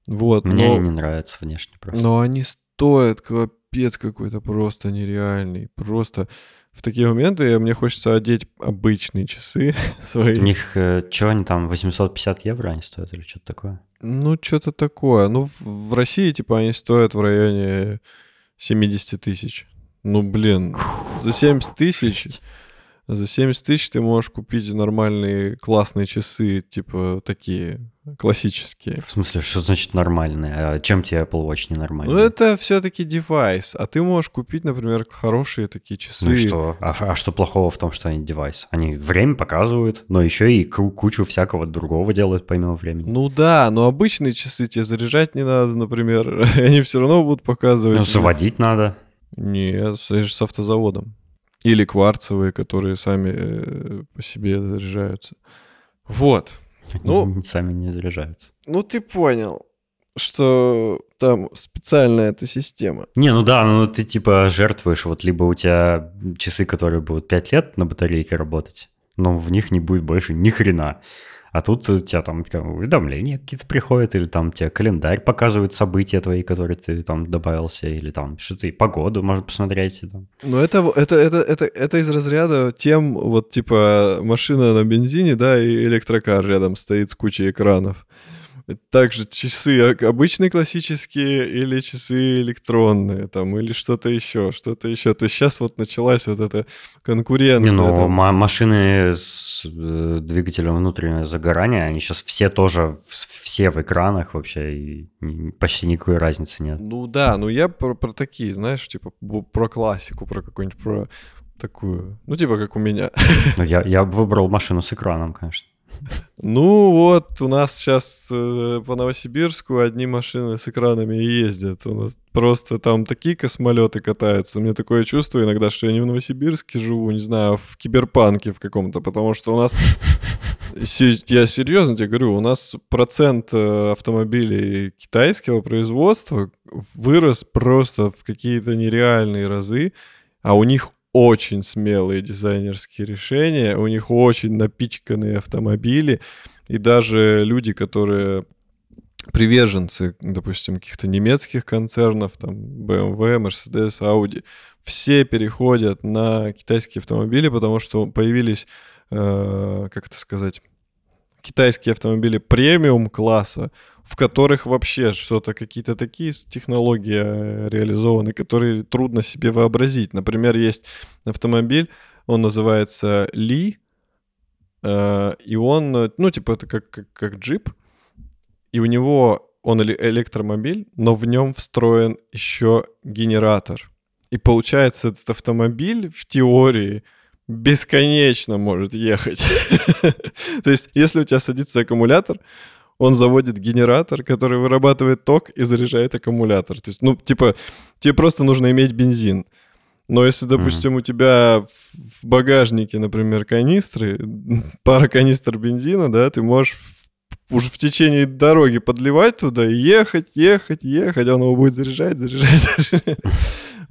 Вот, Мне но, не нравится внешне просто. Но они стоят капец какой-то просто нереальный. Просто в такие моменты мне хочется одеть обычные часы свои. У них, э, что они там, 850 евро они стоят или что-то такое? Ну, что-то такое. Ну, в России, типа, они стоят в районе 70 тысяч. Ну, блин, за 70 тысяч за 70 тысяч ты можешь купить нормальные классные часы, типа такие классические. В смысле, что значит нормальные? А чем тебе Apple Watch не нормальный? Ну, это все-таки девайс. А ты можешь купить, например, хорошие такие часы. Ну и что? А, а что плохого в том, что они девайс? Они время показывают, но еще и кучу всякого другого делают помимо времени. Ну да, но обычные часы тебе заряжать не надо, например. Они все равно будут показывать. Ну, заводить надо. Нет, это же с автозаводом. Или кварцевые, которые сами э, по себе заряжаются. Вот. Ну, сами не заряжаются. Ну, ты понял, что там специальная эта система. Не, ну да, ну ты типа жертвуешь, вот либо у тебя часы, которые будут 5 лет на батарейке работать, но в них не будет больше ни хрена. А тут у тебя там уведомления какие-то приходят, или там тебе календарь показывает события твои, которые ты там добавился, или там что-то и погоду можно посмотреть. Там. Ну это, это, это, это, это из разряда тем, вот типа машина на бензине, да, и электрокар рядом стоит с кучей экранов также часы обычные классические или часы электронные, там, или что-то еще, что-то еще. То есть сейчас вот началась вот эта конкуренция. Не, ну, там. машины с э, двигателем внутреннего загорания, они сейчас все тоже, все в экранах вообще, и почти никакой разницы нет. Ну да, ну я про, про такие, знаешь, типа про классику, про какую-нибудь, про такую, ну типа как у меня. Ну, я, я выбрал машину с экраном, конечно. Ну вот, у нас сейчас э, по Новосибирску одни машины с экранами ездят. У нас просто там такие космолеты катаются. У меня такое чувство иногда, что я не в Новосибирске живу, не знаю, а в киберпанке в каком-то, потому что у нас я серьезно тебе говорю, у нас процент э, автомобилей китайского производства вырос просто в какие-то нереальные разы, а у них очень смелые дизайнерские решения, у них очень напичканные автомобили, и даже люди, которые приверженцы, допустим, каких-то немецких концернов, там BMW, Mercedes, Audi, все переходят на китайские автомобили, потому что появились, э, как это сказать, китайские автомобили премиум класса, в которых вообще что-то, какие-то такие технологии э, реализованы, которые трудно себе вообразить. Например, есть автомобиль, он называется Ли, э, и он, ну, типа, это как, как, как джип, и у него он электромобиль, но в нем встроен еще генератор. И получается, этот автомобиль в теории бесконечно может ехать. То есть, если у тебя садится аккумулятор, он заводит генератор, который вырабатывает ток и заряжает аккумулятор. То есть, ну, типа, тебе просто нужно иметь бензин. Но если, допустим, mm-hmm. у тебя в багажнике, например, канистры, пара канистр бензина, да, ты можешь уже в течение дороги подливать туда и ехать, ехать, ехать, он его будет заряжать, заряжать, заряжать.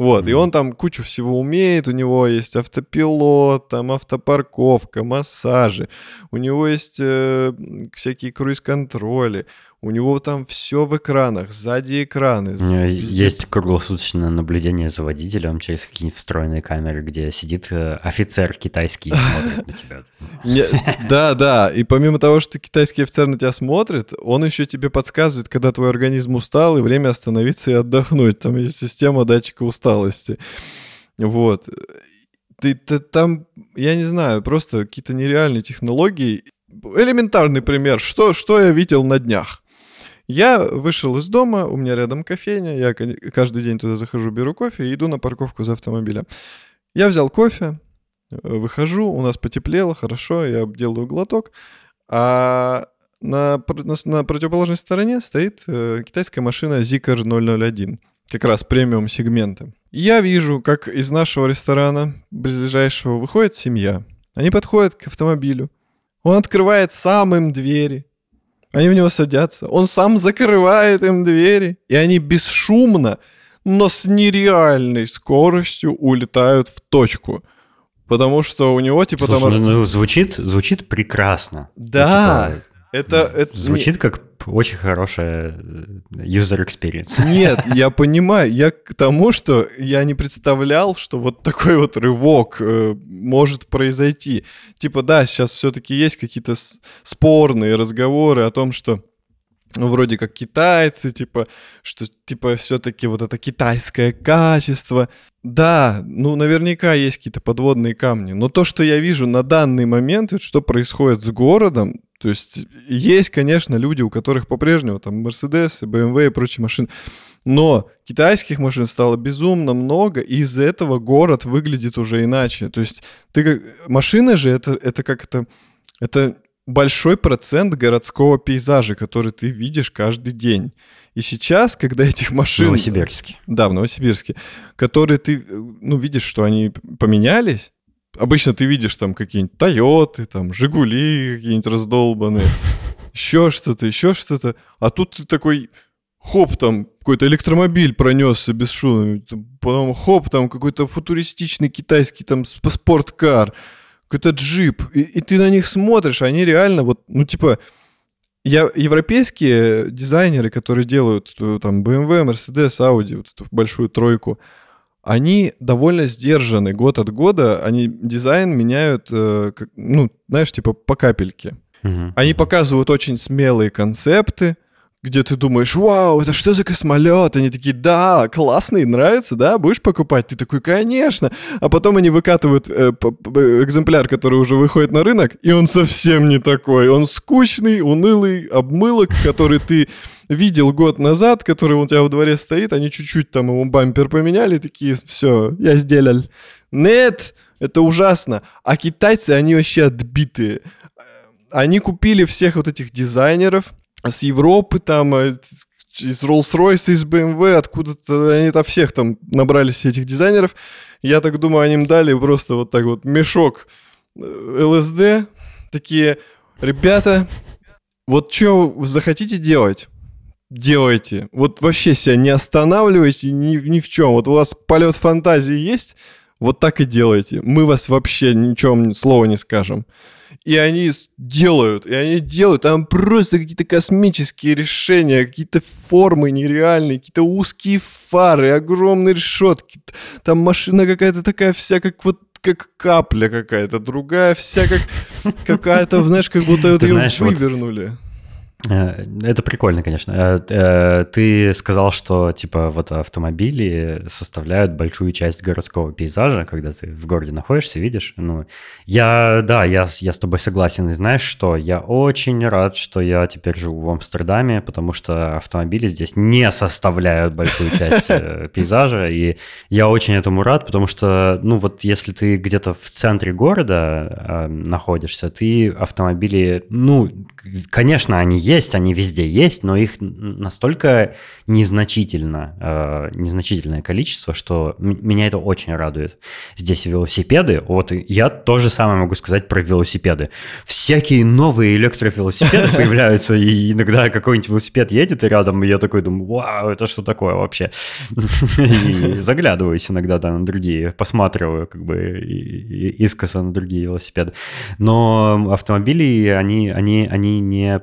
Вот, и он там кучу всего умеет, у него есть автопилот, там автопарковка, массажи, у него есть э, всякие круиз-контроли, у него там все в экранах, сзади экраны. У него есть круглосуточное наблюдение за водителем через какие-нибудь встроенные камеры, где сидит э, офицер китайский и смотрит на тебя. Да, да. И помимо того, что китайский офицер на тебя смотрит, он еще тебе подсказывает, когда твой организм устал, и время остановиться и отдохнуть. Там есть система датчика усталости. Вот. Ты, ты там, я не знаю, просто какие-то нереальные технологии. Элементарный пример. Что, что я видел на днях? Я вышел из дома, у меня рядом кофейня, я каждый день туда захожу, беру кофе и иду на парковку за автомобилем. Я взял кофе, э, выхожу, у нас потеплело, хорошо, я делаю глоток, а на, на, на противоположной стороне стоит э, китайская машина Zikr 001, как раз премиум сегмента. Я вижу, как из нашего ресторана ближайшего выходит семья. Они подходят к автомобилю. Он открывает сам им двери. Они в него садятся. Он сам закрывает им двери. И они бесшумно, но с нереальной скоростью улетают в точку. Потому что у него типа Слушай, там... ну, звучит, звучит прекрасно. Да. Ну, типа, это, это звучит как очень хорошая э, user experience. Нет, я понимаю. Я к тому, что я не представлял, что вот такой вот рывок э, может произойти. Типа, да, сейчас все-таки есть какие-то спорные разговоры о том, что ну, вроде как китайцы, типа, что, типа, все-таки вот это китайское качество. Да, ну, наверняка есть какие-то подводные камни, но то, что я вижу на данный момент, что происходит с городом, то есть есть, конечно, люди, у которых по-прежнему там Mercedes, BMW и прочие машины, но китайских машин стало безумно много, и из-за этого город выглядит уже иначе. То есть ты как... машина же это, это как это... Это большой процент городского пейзажа, который ты видишь каждый день. И сейчас, когда этих машин... В Новосибирске. Да, в Новосибирске. Которые ты, ну, видишь, что они поменялись. Обычно ты видишь там какие-нибудь Тойоты, там, Жигули какие-нибудь раздолбанные, еще что-то, еще что-то. А тут ты такой, хоп, там какой-то электромобиль пронесся бесшумно, потом хоп, там какой-то футуристичный китайский там спорткар, какой-то джип, и, и ты на них смотришь, они реально вот, ну типа, я, европейские дизайнеры, которые делают э, там BMW, Mercedes, Audi, вот эту большую тройку, они довольно сдержаны год от года, они дизайн меняют, э, как, ну, знаешь, типа по капельке. Uh-huh. Они показывают очень смелые концепты, где ты думаешь, вау, это что за космолет? Они такие, да, классный, нравится, да, будешь покупать? Ты такой, конечно. А потом они выкатывают э, экземпляр, который уже выходит на рынок, и он совсем не такой. Он скучный, унылый, обмылок, который ты видел год назад, который у тебя во дворе стоит, они чуть-чуть там ему бампер поменяли, такие, все, я сделал. Нет, это ужасно. А китайцы, они вообще отбитые. Они купили всех вот этих дизайнеров, с Европы, там, э, из Rolls-Royce, из BMW, откуда-то они там всех там набрались этих дизайнеров. Я так думаю, они им дали просто вот так вот мешок э, ЛСД. Такие, ребята, вот что захотите делать? Делайте. Вот вообще себя не останавливайте ни, ни в чем. Вот у вас полет фантазии есть, вот так и делайте. Мы вас вообще ничем слова не скажем и они делают, и они делают, там просто какие-то космические решения, какие-то формы нереальные, какие-то узкие фары, огромные решетки, там машина какая-то такая вся, как вот как капля какая-то, другая вся как какая-то, знаешь, как будто ее вывернули. Э, это прикольно, конечно. Э, э, ты сказал, что типа вот автомобили составляют большую часть городского пейзажа, когда ты в городе находишься, видишь. Ну, я, да, я, я с тобой согласен. И знаешь что? Я очень рад, что я теперь живу в Амстердаме, потому что автомобили здесь не составляют большую часть пейзажа. И я очень этому рад, потому что, ну вот если ты где-то в центре города находишься, ты автомобили, ну, конечно, они есть, они везде есть, но их настолько незначительно, э, незначительное количество, что меня это очень радует. Здесь велосипеды, вот я то же самое могу сказать про велосипеды. Всякие новые электровелосипеды появляются, и иногда какой-нибудь велосипед едет и рядом, и я такой думаю, вау, это что такое вообще? И заглядываюсь иногда да, на другие, посматриваю как бы искоса на другие велосипеды. Но автомобили, они, они, они не,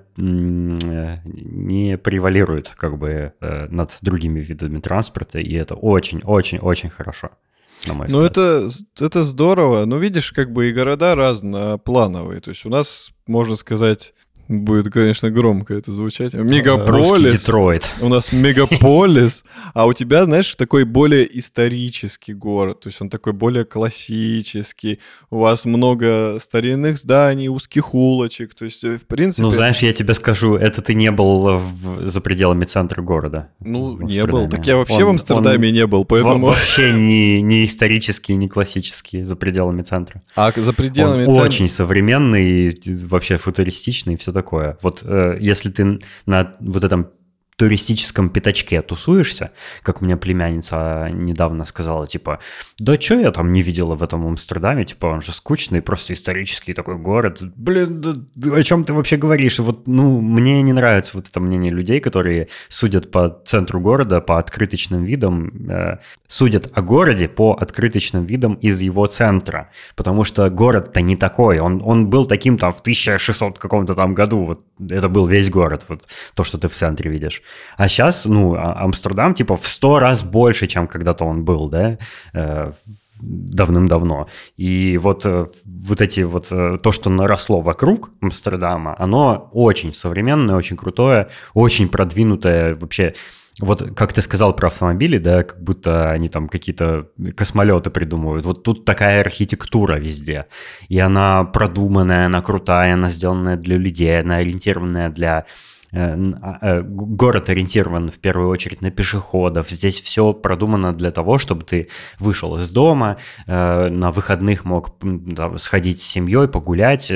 не превалируют как бы э, над другими видами транспорта, и это очень-очень-очень хорошо. На мой ну, это, это здорово. Ну, видишь, как бы и города разноплановые. То есть у нас, можно сказать, Будет, конечно, громко это звучать. Мегаполис. Русский Детройт. У нас мегаполис, а у тебя, знаешь, такой более исторический город. То есть он такой более классический. У вас много старинных зданий, узких улочек. То есть, в принципе... Ну, знаешь, я тебе скажу, это ты не был в, за пределами центра города. Ну, не был. Так я вообще он, в Амстердаме не был, поэтому... Вообще не, не исторический, не классический за пределами центра. А за пределами он центра... очень современный, вообще футуристичный все такое. Вот э, если ты на вот этом туристическом пятачке тусуешься, как у меня племянница недавно сказала, типа, да что я там не видела в этом Амстердаме, типа, он же скучный, просто исторический такой город, блин, да, о чем ты вообще говоришь? Вот, ну, мне не нравится вот это мнение людей, которые судят по центру города, по открыточным видам, э, судят о городе по открыточным видам из его центра, потому что город-то не такой, он, он был таким там в 1600 каком-то там году, вот это был весь город, вот то, что ты в центре видишь. А сейчас, ну, а, Амстердам, типа, в сто раз больше, чем когда-то он был, да, э, давным-давно. И вот, э, вот эти вот, э, то, что наросло вокруг Амстердама, оно очень современное, очень крутое, очень продвинутое, вообще вот как ты сказал про автомобили, да, как будто они там какие-то космолеты придумывают. Вот тут такая архитектура везде. И она продуманная, она крутая, она сделанная для людей, она ориентированная для город ориентирован в первую очередь на пешеходов. Здесь все продумано для того, чтобы ты вышел из дома, э, на выходных мог сходить с семьей, погулять,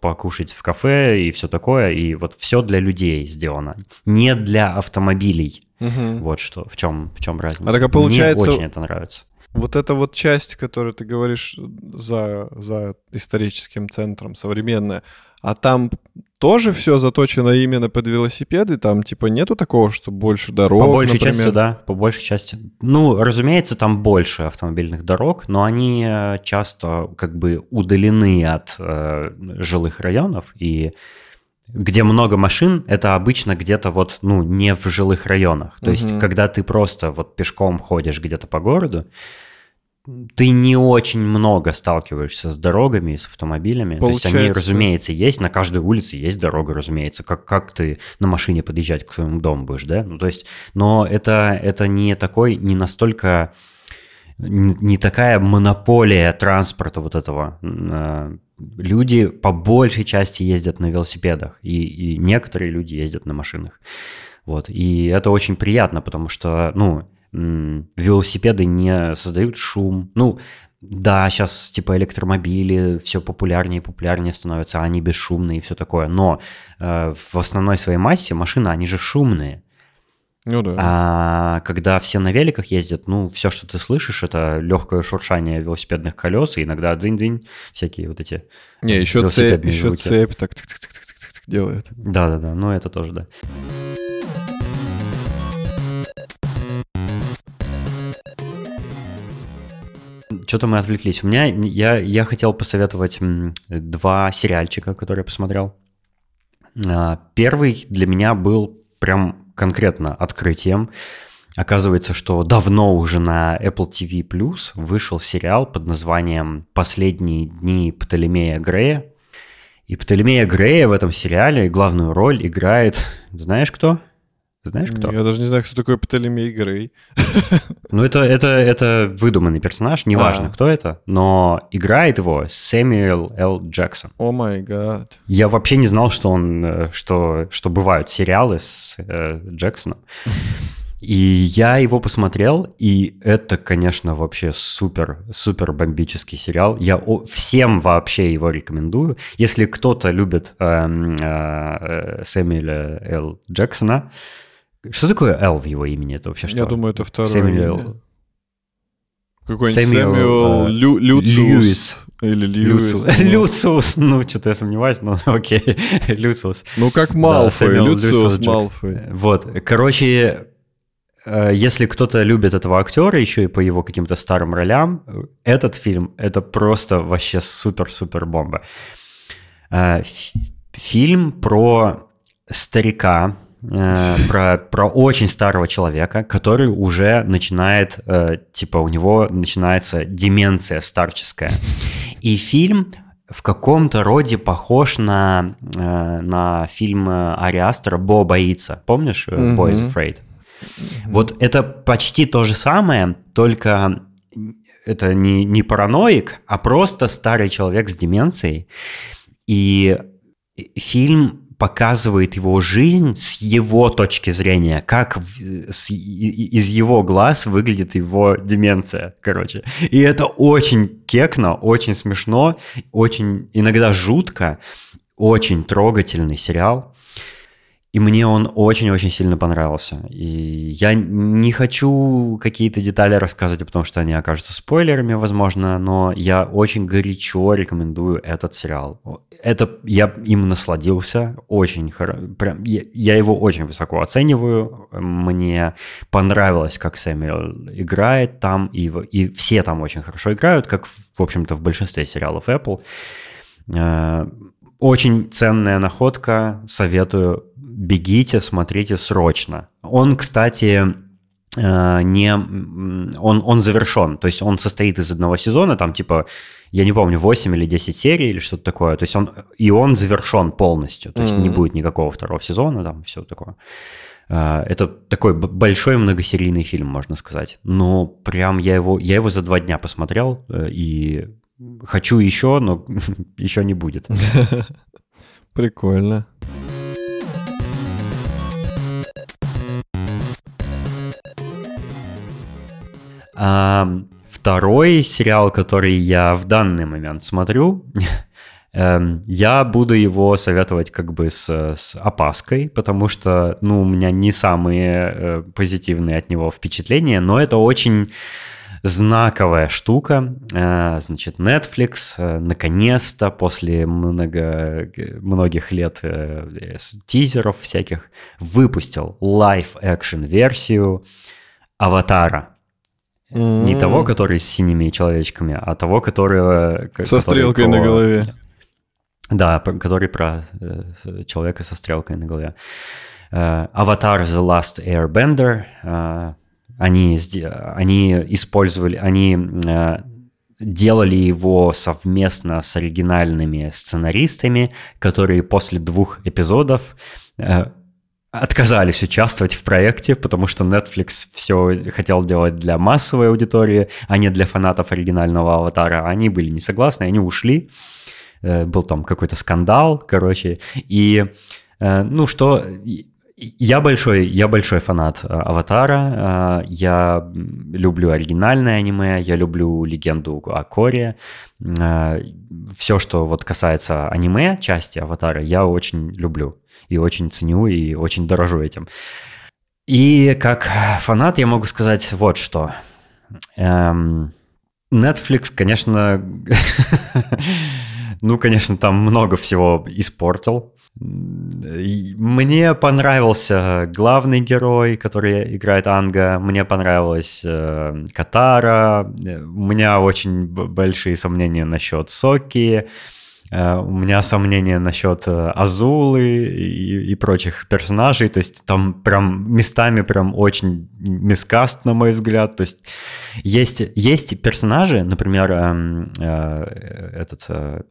покушать в кафе и все такое. И вот все для людей сделано, не для автомобилей. Угу. Вот что, в чем, в чем разница. А так, а получается... Мне очень это нравится. Вот эта вот часть, которую ты говоришь за, за историческим центром, современная, а там тоже все заточено именно под велосипеды? Там типа нету такого, что больше дорог, По большей например? части, да, по большей части. Ну, разумеется, там больше автомобильных дорог, но они э, часто как бы удалены от э, жилых районов, и где много машин, это обычно где-то вот, ну, не в жилых районах. То угу. есть, когда ты просто вот пешком ходишь где-то по городу, ты не очень много сталкиваешься с дорогами, с автомобилями. Получается... То есть они, разумеется, есть, на каждой улице есть дорога, разумеется. Как, как ты на машине подъезжать к своему дому будешь, да? Ну, то есть, но это, это не такой, не настолько, не такая монополия транспорта вот этого. А, люди по большей части ездят на велосипедах, и, и некоторые люди ездят на машинах. Вот, и это очень приятно, потому что, ну, велосипеды не создают шум. Ну, да, сейчас типа электромобили все популярнее и популярнее становятся, они бесшумные и все такое, но э, в основной своей массе машины, они же шумные. Ну да. А когда все на великах ездят, ну, все, что ты слышишь, это легкое шуршание велосипедных колес, и иногда дзынь-дзынь, всякие вот эти Не, еще цепь, еще цепь так делает. Да-да-да, ну это тоже, да. Что-то мы отвлеклись. У меня я, я хотел посоветовать два сериальчика, которые я посмотрел. А, первый для меня был прям конкретно открытием. Оказывается, что давно уже на Apple TV Plus вышел сериал под названием «Последние дни Птолемея Грея». И Птолемея Грея в этом сериале главную роль играет, знаешь кто? Знаешь, кто? Я даже не знаю, кто такой Птолемей Грей. Ну, это, это, это выдуманный персонаж, неважно, а. кто это, но играет его Сэмюэл Л. Джексон. О май гад. Я вообще не знал, что он, э, что, что бывают сериалы с э, Джексоном. И я его посмотрел, и это, конечно, вообще супер, супер бомбический сериал. Я всем вообще его рекомендую. Если кто-то любит э, э, Сэмюэля Л. Джексона, что такое Л в его имени? Это вообще что? Я думаю, это второе Сэмюэл... имя. Какой-нибудь Сэмюэл, Сэмюэл Лю- Люциус. Льюис. Или Льюис. Люциус. ну. Люциус. Ну, что-то я сомневаюсь, но окей. Люциус. Ну, как Малфой, Сэмюэл Люциус Люциус. Малфой. Вот, короче, э, если кто-то любит этого актера еще и по его каким-то старым ролям, э, этот фильм это просто вообще супер-супер бомба. Э, Фильм про старика, про, про очень старого человека, который уже начинает, э, типа у него начинается деменция старческая. И фильм в каком-то роде похож на, э, на фильм э, Ари Астера «Бо боится». Помнишь э, «Boy is. Afraid»? Вот это почти то же самое, только это не, не параноик, а просто старый человек с деменцией. И фильм показывает его жизнь с его точки зрения, как в- с- из его глаз выглядит его деменция, короче. И это очень кекно, очень смешно, очень иногда жутко, очень трогательный сериал. И мне он очень-очень сильно понравился. И я не хочу какие-то детали рассказывать, потому что они окажутся спойлерами, возможно, но я очень горячо рекомендую этот сериал. Это я им насладился, очень хоро- прям я, я его очень высоко оцениваю. Мне понравилось, как Сэмюэл играет там, и, и все там очень хорошо играют, как, в в общем-то, в большинстве сериалов Apple. Очень ценная находка, советую. Бегите, смотрите срочно. Он, кстати, э, не, он, он завершен, то есть он состоит из одного сезона, там типа, я не помню, 8 или 10 серий или что-то такое, то есть он, и он завершен полностью, то есть не Мгм. будет никакого второго сезона, там все такое. Э, Это такой большой многосерийный фильм, можно сказать. Но прям я его, я его за два дня посмотрел э, и хочу еще, но еще не будет. Прикольно. А, второй сериал, который я в данный момент смотрю, эм, я буду его советовать как бы с, с опаской, потому что, ну, у меня не самые э, позитивные от него впечатления, но это очень знаковая штука. Э, Значит, Netflix э, наконец-то после много, многих лет э, тизеров всяких выпустил live-action версию Аватара. Не М. того, который с синими человечками, а того, который... Со который стрелкой про- на голове. Да, который про человека со стрелкой на голове. Аватар The Last Airbender. Они, они использовали... Они э, делали его совместно с оригинальными сценаристами, которые после двух эпизодов э, отказались участвовать в проекте, потому что Netflix все хотел делать для массовой аудитории, а не для фанатов оригинального аватара. Они были не согласны, они ушли. Э, Был там какой-то скандал, короче. И, ну что, я большой, я большой фанат э, Аватара. Э, Я люблю оригинальное аниме, я люблю легенду о Коре. Все, что вот касается аниме части Аватара, я очень люблю и очень ценю и очень дорожу этим. И как фанат я могу сказать вот что. Эм, Netflix, конечно, ну, конечно, там много всего испортил. Мне понравился главный герой, который играет Анга. Мне понравилась э, Катара. Э, У меня очень большие сомнения насчет Соки. Э, У меня сомнения насчет э, Азулы и, и прочих персонажей. То есть там прям местами прям очень мискаст, на мой взгляд. То есть есть, есть персонажи, например, эм, э, этот... э,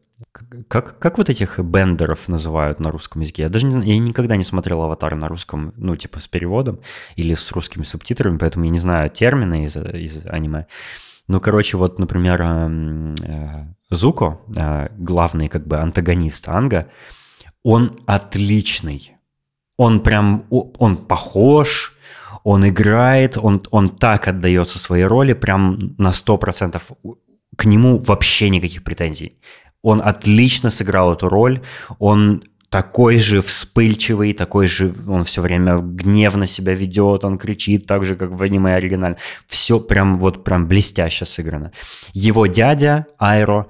как, как вот этих бендеров называют на русском языке? Я даже не, я никогда не смотрел «Аватар» на русском, ну, типа с переводом или с русскими субтитрами, поэтому я не знаю термины из, из аниме. Ну, короче, вот, например, эм, э, Зуко, э, главный как бы антагонист Анга, он отличный. Он прям, он похож, Он играет, он, он так отдается своей роли, прям на 100%. К нему вообще никаких претензий. Он отлично сыграл эту роль, он такой же вспыльчивый, такой же, он все время гневно себя ведет, он кричит так же, как в аниме оригинале. Все прям вот прям блестяще сыграно. Его дядя Айро,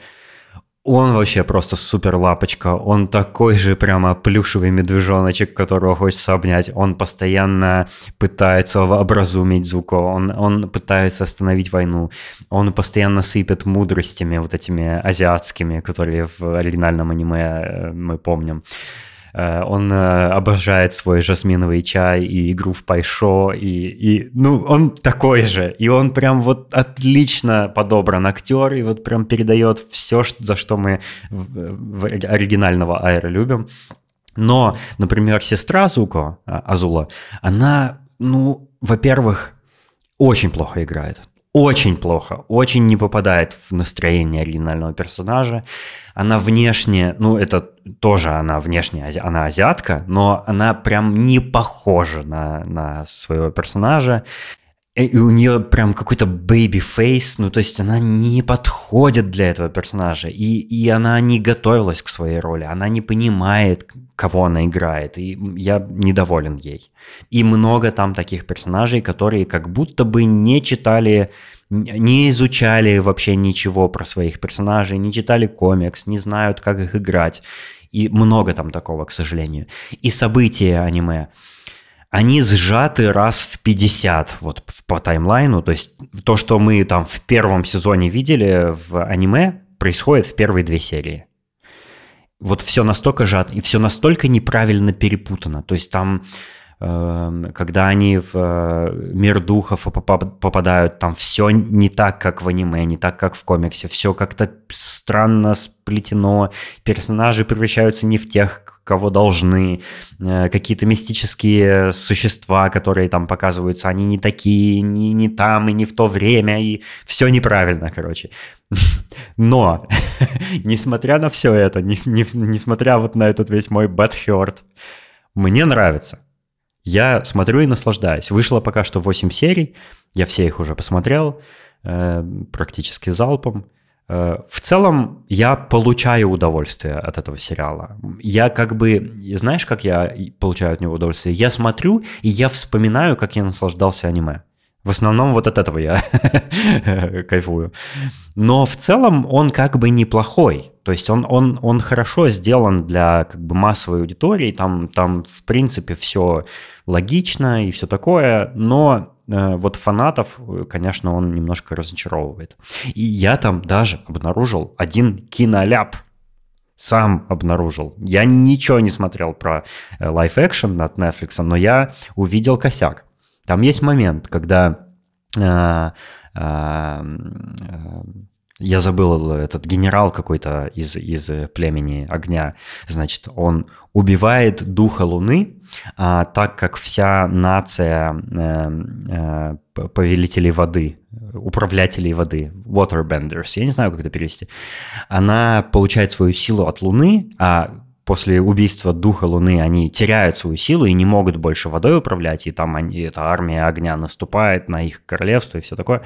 он вообще просто супер лапочка. Он такой же прямо плюшевый медвежоночек, которого хочется обнять. Он постоянно пытается образумить Зуко. Он, он пытается остановить войну. Он постоянно сыпет мудростями вот этими азиатскими, которые в оригинальном аниме э, мы помним. Э, он э, обожает свой жасминовый чай и игру в пайшо, и, и, ну, он такой же, и он прям вот отлично подобран актер, и вот прям передает все, за что мы оригинального Айра любим. Но, например, сестра Зуко, а, Азула, она, ну, во-первых, очень плохо играет очень плохо, очень не попадает в настроение оригинального персонажа. Она внешне, ну это тоже она внешне, она азиатка, но она прям не похожа на, на своего персонажа. И у нее прям какой-то baby face, ну то есть она не подходит для этого персонажа, и, и она не готовилась к своей роли, она не понимает, кого она играет, и я недоволен ей. И много там таких персонажей, которые как будто бы не читали, не изучали вообще ничего про своих персонажей, не читали комикс, не знают, как их играть. И много там такого, к сожалению. И события аниме – они сжаты раз в 50 вот по таймлайну. То есть то, что мы там в первом сезоне видели в аниме, происходит в первые две серии. Вот все настолько сжато, и все настолько неправильно перепутано. То есть там Эм, когда они в э, мир духов попадают, там все не так, как в аниме, не так, как в комиксе, все как-то странно сплетено, персонажи превращаются не в тех, кого должны, э, какие-то мистические существа, которые там показываются, они не такие, не, не там и не в то время, и все неправильно, короче. Но, несмотря на все это, несмотря вот на этот весь мой hurt, мне нравится. Я смотрю и наслаждаюсь. Вышло пока что 8 серий, я все их уже посмотрел, э, практически залпом. Э, в целом я получаю удовольствие от этого сериала. Я как бы, знаешь, как я получаю от него удовольствие? Я смотрю, и я вспоминаю, как я наслаждался аниме. В основном вот от этого я кайфую. Но в целом он как бы неплохой. То есть он, он, он хорошо сделан для как бы массовой аудитории. Там, там в принципе все логично и все такое. Но вот фанатов, конечно, он немножко разочаровывает. И я там даже обнаружил один киноляп сам обнаружил. Я ничего не смотрел про лайф-экшен от Netflix, но я увидел косяк. Там есть момент, когда э, э, я забыл этот генерал какой-то из, из племени огня, значит, он убивает духа Луны, а, так как вся нация э, э, повелителей воды, управлятелей воды, waterbenders, я не знаю, как это перевести, она получает свою силу от Луны, а после убийства духа Луны они теряют свою силу и не могут больше водой управлять, и там они, эта армия огня наступает на их королевство и все такое.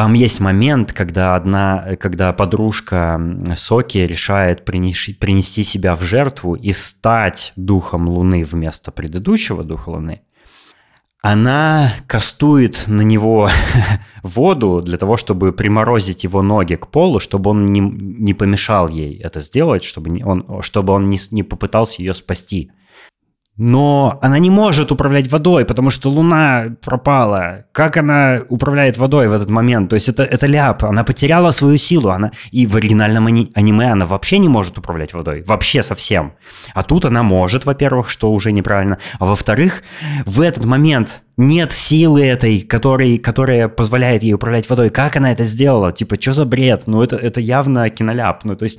Там есть момент, когда одна, когда подружка Соки решает принести, принести себя в жертву и стать духом Луны вместо предыдущего духа Луны. Она кастует на него воду для того, чтобы приморозить его ноги к полу, чтобы он не, не помешал ей это сделать, чтобы он, чтобы он не, не попытался ее спасти но она не может управлять водой, потому что Луна пропала. Как она управляет водой в этот момент? То есть это, это ляп, она потеряла свою силу, она и в оригинальном ани- аниме она вообще не может управлять водой, вообще совсем. А тут она может, во-первых, что уже неправильно, а во-вторых, в этот момент нет силы этой, который, которая позволяет ей управлять водой. Как она это сделала? Типа, что за бред? Ну, это, это явно киноляп. Ну, то есть,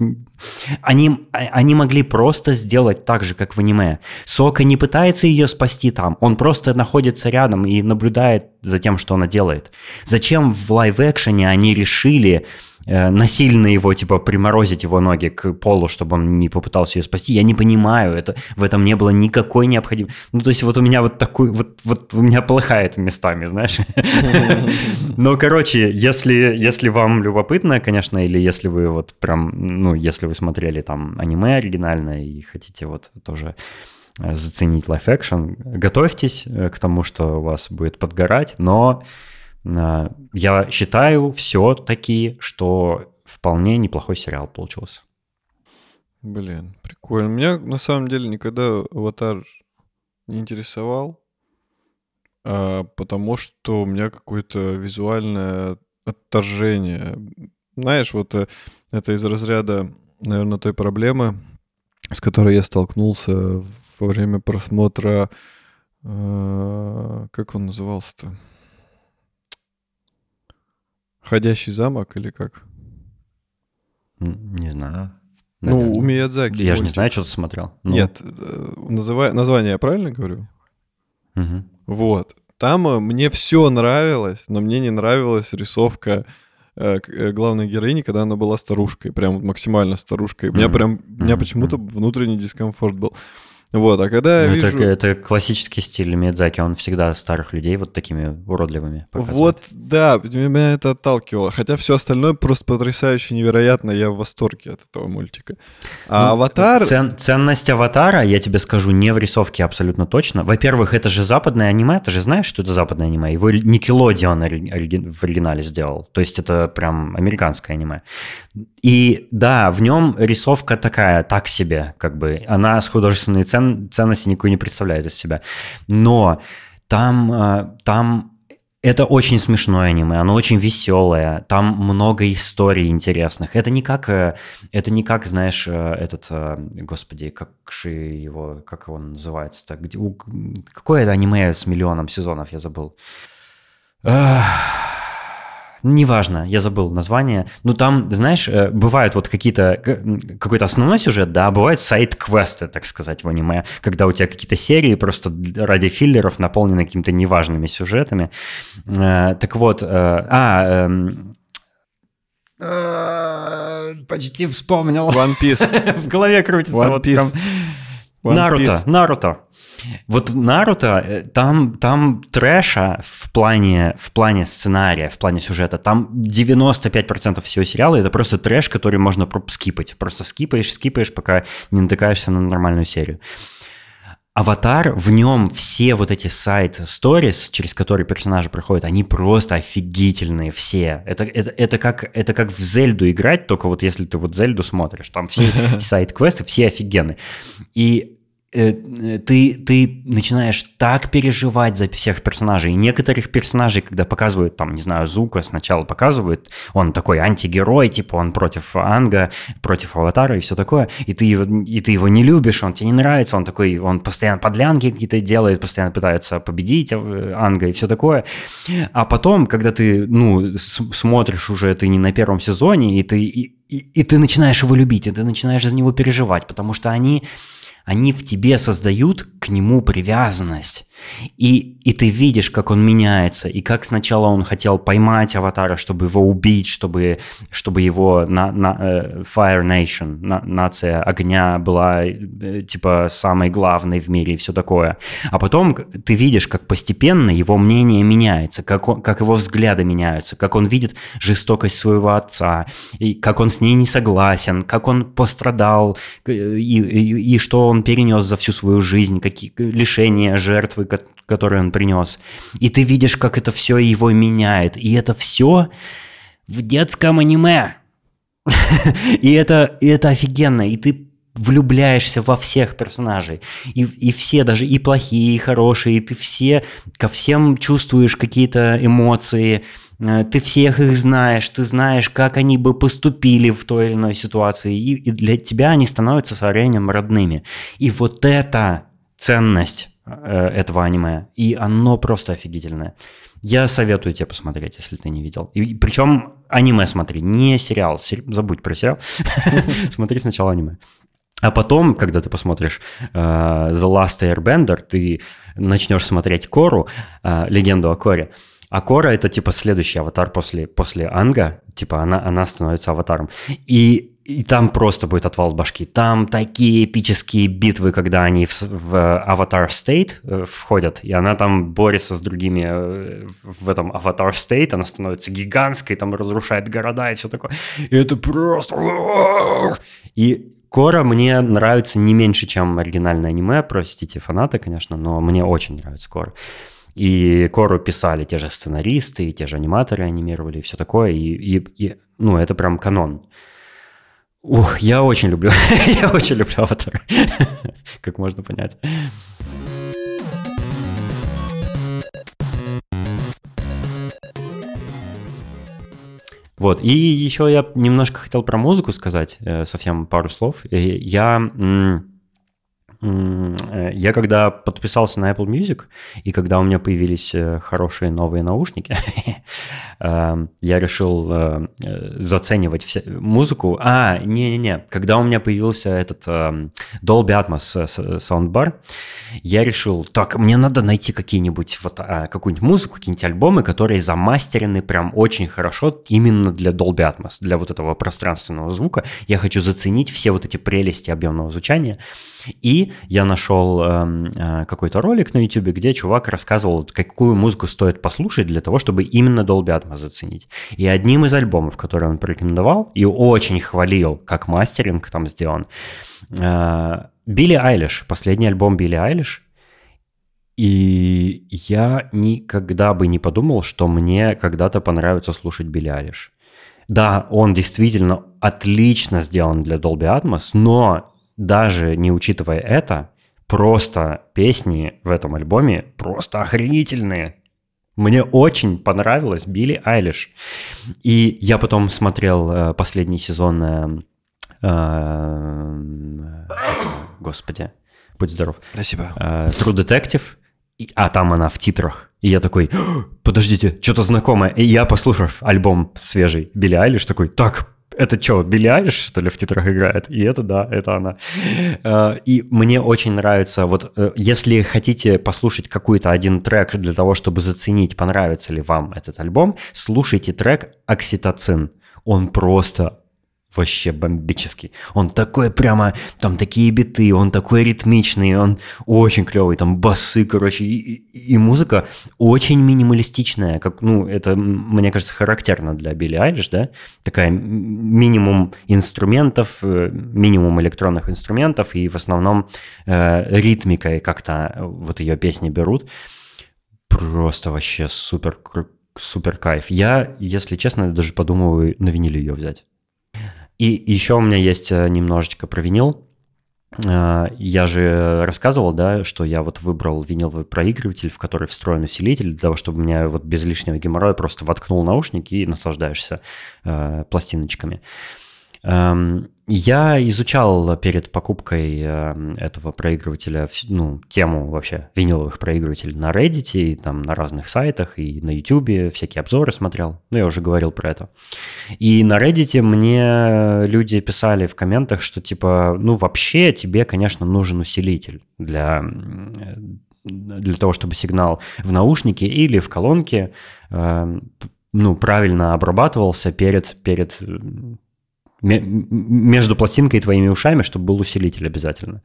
они, они могли просто сделать так же, как в аниме. Сока не пытается ее спасти там. Он просто находится рядом и наблюдает за тем, что она делает. Зачем в лайв-экшене они решили насильно его, типа, приморозить его ноги к полу, чтобы он не попытался ее спасти. Я не понимаю, это, в этом не было никакой необходимости. Ну, то есть вот у меня вот такой, вот, вот у меня полыхает местами, знаешь. Но, короче, если, если вам любопытно, конечно, или если вы вот прям, ну, если вы смотрели там аниме оригинальное и хотите вот тоже э, заценить live-action, готовьтесь э, к тому, что у вас будет подгорать, но э, я считаю все-таки, что вполне неплохой сериал получился. Блин, прикольно. Меня на самом деле никогда аватар не интересовал, а, потому что у меня какое-то визуальное отторжение. Знаешь, вот это из разряда, наверное, той проблемы, с которой я столкнулся во время просмотра... Э, как он назывался-то? «Ходящий замок» или как? Не знаю. Наверное. Ну, у Миядзаки. Я же не знаю, что ты смотрел. Ну. Нет, э, называй, название я правильно говорю? Угу. Вот. Там э, мне все нравилось, но мне не нравилась рисовка э, главной героини, когда она была старушкой, прям максимально старушкой. У меня прям, у меня почему-то внутренний дискомфорт был. Вот, а когда я ну, вижу... это, это классический стиль Миядзаки, он всегда старых людей вот такими уродливыми показывает. Вот, да, меня это отталкивало. Хотя все остальное просто потрясающе невероятно, я в восторге от этого мультика. А ну, «Аватар»... Цен, ценность «Аватара», я тебе скажу, не в рисовке абсолютно точно. Во-первых, это же западное аниме, ты же знаешь, что это западное аниме? Его Никелодион в оригинале сделал. То есть это прям американское аниме. И да, в нем рисовка такая, так себе, как бы. Она с художественной цен, ценности никакой не представляет из себя. Но там, э, там это очень смешное аниме, оно очень веселое, там много историй интересных. Это не как, э, это не как, знаешь, э, этот, господи, как же его, как он называется-то? Какое это аниме с миллионом сезонов, я забыл. Неважно, я забыл название. Ну, там, знаешь, э, бывают вот какие-то, какой-то основной сюжет, да, а бывают сайт-квесты, так сказать, в аниме, когда у тебя какие-то серии просто ради филлеров наполнены какими-то неважными сюжетами. Э, так вот, э, а, эм, почти вспомнил. One Piece. в голове крутится. One вот Piece. Прям... One Наруто, Piece. Наруто. Вот Наруто э, там, там трэша в плане, в плане сценария, в плане сюжета. Там 95% всего сериала это просто трэш, который можно скипать. Просто скипаешь, скипаешь, пока не натыкаешься на нормальную серию. Аватар, в нем все вот эти сайт-сторис, через которые персонажи проходят, они просто офигительные все. Это, это, это, как, это как в Зельду играть, только вот если ты вот Зельду смотришь, там все сайт-квесты, все офигенные. И ты, ты начинаешь так переживать за всех персонажей. Некоторых персонажей, когда показывают, там, не знаю, Зука сначала показывают, он такой антигерой, типа он против Анга, против Аватара и все такое, и ты, его, и ты его не любишь, он тебе не нравится, он такой, он постоянно подлянки какие-то делает, постоянно пытается победить э, Анга и все такое. А потом, когда ты, ну, смотришь уже, ты не на первом сезоне, и ты, и, и, и ты начинаешь его любить, и ты начинаешь за него переживать, потому что они они в тебе создают к нему привязанность. И, и ты видишь, как он меняется, и как сначала он хотел поймать аватара, чтобы его убить, чтобы, чтобы его на, на, uh, Fire Nation, на, нация огня была uh, типа самой главной в мире и все такое. А потом ты видишь, как постепенно его мнение меняется, как, он, как его взгляды меняются, как он видит жестокость своего отца, и как он с ней не согласен, как он пострадал, и, и, и что он перенес за всю свою жизнь, какие лишения, жертвы, которые он принес. И ты видишь, как это все его меняет. И это все в детском аниме. И это, и это офигенно. И ты влюбляешься во всех персонажей. И, и все, даже и плохие, и хорошие, и ты все, ко всем чувствуешь какие-то эмоции, э, ты всех их знаешь, ты знаешь, как они бы поступили в той или иной ситуации, и, и для тебя они становятся со временем родными. И вот это ценность этого аниме, и оно просто офигительное. Я советую тебе посмотреть, если ты не видел. И, причем аниме смотри, не сериал. Сери... Забудь про сериал. Смотри сначала аниме. А потом, когда ты посмотришь uh, The Last Airbender, ты начнешь смотреть Кору, uh, легенду о Коре, А Кора это типа следующий аватар после, после Анга. Типа она, она становится аватаром. И и там просто будет отвал башки. Там такие эпические битвы, когда они в, в Avatar State э, входят, и она там борется с другими э, в этом Avatar State, она становится гигантской, там разрушает города и все такое. И это просто... И Кора мне нравится не меньше, чем оригинальное аниме, простите фанаты, конечно, но мне очень нравится Кора. И Кору писали те же сценаристы, и те же аниматоры анимировали, и все такое, и, и, и ну, это прям канон. Ух, я очень люблю, я очень люблю аватар, как можно понять. Вот, и еще я немножко хотел про музыку сказать, э, совсем пару слов. Я Э, я когда подписался на Apple Music, и когда у меня появились э, хорошие новые наушники, эм, я решил э, заценивать музыку. А, не-не-не, когда у меня появился этот Dolby Atmos саундбар, я решил, так, мне надо найти какие-нибудь вот а, какую-нибудь музыку, какие-нибудь альбомы, которые замастерены прям очень хорошо именно для Dolby Atmos, для вот этого пространственного звука. Я хочу заценить все вот эти прелести объемного звучания. И я нашел э, э, какой-то ролик на YouTube, где чувак рассказывал, какую музыку стоит послушать для того, чтобы именно Dolby Atmos заценить. И одним из альбомов, который он порекомендовал и очень хвалил, как мастеринг там сделан, э, Билли Айлиш, последний альбом Билли Айлиш, и я никогда бы не подумал, что мне когда-то понравится слушать Билли Айлиш. Да, он действительно отлично сделан для Dolby Atmos, но даже не учитывая это, просто песни в этом альбоме просто охренительные. Мне очень понравилась Билли Айлиш. И я потом смотрел э, последний сезон... Э, э, господи, будь здоров. Спасибо. True Detective. А там она в титрах. И я такой, подождите, что-то знакомое. И я, послушав альбом свежий Билли Айлиш, такой, так, это что, Билли Айлиш, что ли, в титрах играет? И это, да, это она. Э, и мне очень нравится, вот э, если хотите послушать какой-то один трек для того, чтобы заценить, понравится ли вам этот альбом, слушайте трек «Окситоцин». Он просто вообще бомбический. Он такой прямо, там такие биты, он такой ритмичный, он очень клевый, там басы, короче, и, и, музыка очень минималистичная, как, ну, это, мне кажется, характерно для Билли Айлиш, да, такая минимум инструментов, э, минимум электронных инструментов, и в основном э, ритмикой как-то вот ее песни берут. Просто вообще супер, супер кайф. Я, если честно, даже подумываю на виниле ее взять. И еще у меня есть э, немножечко про винил. Э, я же рассказывал, да, что я вот выбрал виниловый проигрыватель, в который встроен усилитель, для того, чтобы меня вот без лишнего геморроя просто воткнул наушники и наслаждаешься э, пластиночками. Эм, я изучал перед покупкой э, этого проигрывателя, ну, тему вообще виниловых проигрывателей на Reddit, и там на разных сайтах, и на YouTube всякие обзоры смотрел. Ну, я уже говорил про это. И на Reddit мне люди писали в комментах, что типа, ну, вообще тебе, конечно, нужен усилитель для для того, чтобы сигнал в наушнике или в колонке э, ну, правильно обрабатывался перед, перед между пластинкой и твоими ушами, чтобы был усилитель обязательно.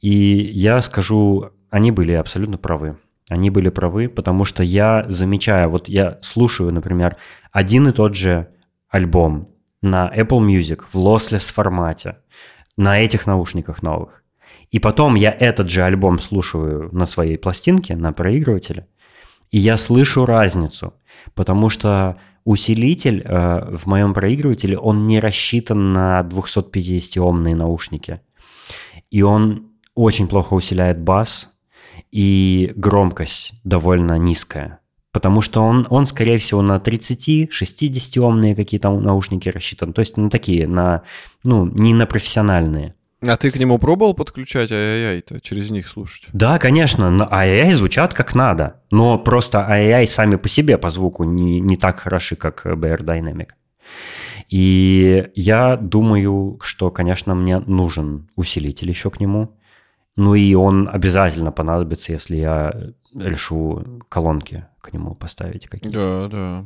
И я скажу, они были абсолютно правы. Они были правы, потому что я замечаю, вот я слушаю, например, один и тот же альбом на Apple Music в lossless формате, на этих наушниках новых. И потом я этот же альбом слушаю на своей пластинке, на проигрывателе, и я слышу разницу, потому что усилитель э, в моем проигрывателе, он не рассчитан на 250-омные наушники. И он очень плохо усиляет бас, и громкость довольно низкая. Потому что он, он скорее всего, на 30-60-омные какие-то наушники рассчитан. То есть на такие, на, ну, не на профессиональные. А ты к нему пробовал подключать ай-яй-яй-то, через них слушать? Да, конечно, ай-яй звучат как надо, но просто ай-яй сами по себе по звуку не, не так хороши, как BR Dynamic. И я думаю, что, конечно, мне нужен усилитель еще к нему. Ну и он обязательно понадобится, если я решу колонки к нему поставить какие-то. Да, да.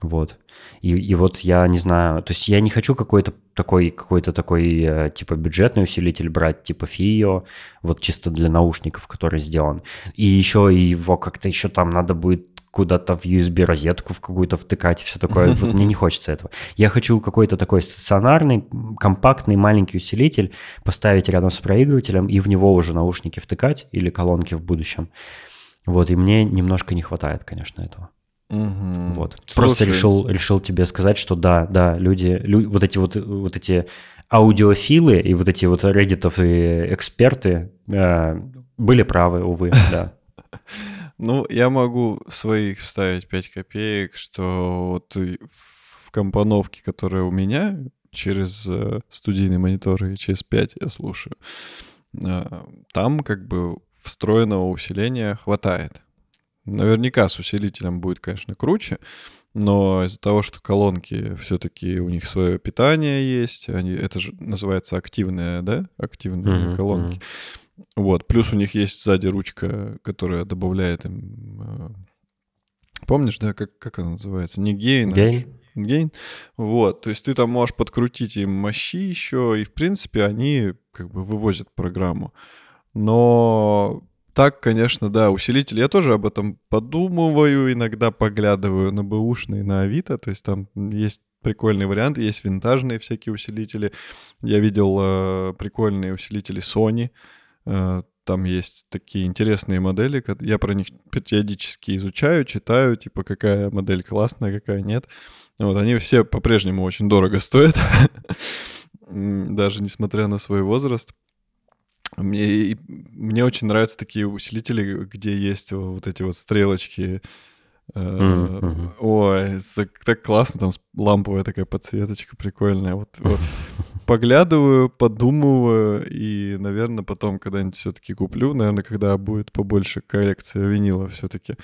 Вот. И, и вот я не знаю, то есть я не хочу какой-то такой, какой-то такой, э, типа, бюджетный усилитель брать, типа Фио, вот чисто для наушников, который сделан. И еще его как-то еще там надо будет куда-то в USB-розетку в какую-то втыкать и все такое. Вот мне не хочется этого. Я хочу какой-то такой стационарный, компактный, маленький усилитель поставить рядом с проигрывателем и в него уже наушники втыкать или колонки в будущем. Вот, и мне немножко не хватает, конечно, этого. Угу. Вот. Слушай. Просто решил, решил тебе сказать, что да, да, люди, лю, вот эти вот, вот эти аудиофилы и вот эти вот реддитовые эксперты э, были правы, увы, да. Ну, я могу своих вставить 5 копеек, что вот в компоновке, которая у меня, через э, студийный монитор и через 5 я слушаю, э, там как бы встроенного усиления хватает. Наверняка с усилителем будет, конечно, круче, но из-за того, что колонки все-таки у них свое питание есть, они, это же называется активные, да, активные mm-hmm, колонки. Mm-hmm. Вот, плюс у них есть сзади ручка, которая добавляет им... Э, помнишь, да, как, как она называется? Не гейн, гейн. а гейн. Вот, то есть ты там можешь подкрутить им мощи еще, и, в принципе, они как бы вывозят программу. Но так, конечно, да, усилитель. Я тоже об этом подумываю, иногда поглядываю на бэушные, на Авито, то есть там есть прикольный вариант, есть винтажные всякие усилители. Я видел э, прикольные усилители Sony, э, там есть такие интересные модели, я про них периодически изучаю, читаю, типа какая модель классная, какая нет. Вот, они все по-прежнему очень дорого стоят, даже несмотря на свой возраст. Мне, мне очень нравятся такие усилители, где есть вот эти вот стрелочки. Mm-hmm. Ой, так, так классно, там ламповая такая подсветочка прикольная. Вот, вот поглядываю, подумываю, и, наверное, потом когда-нибудь все-таки куплю. Наверное, когда будет побольше коллекция винила все-таки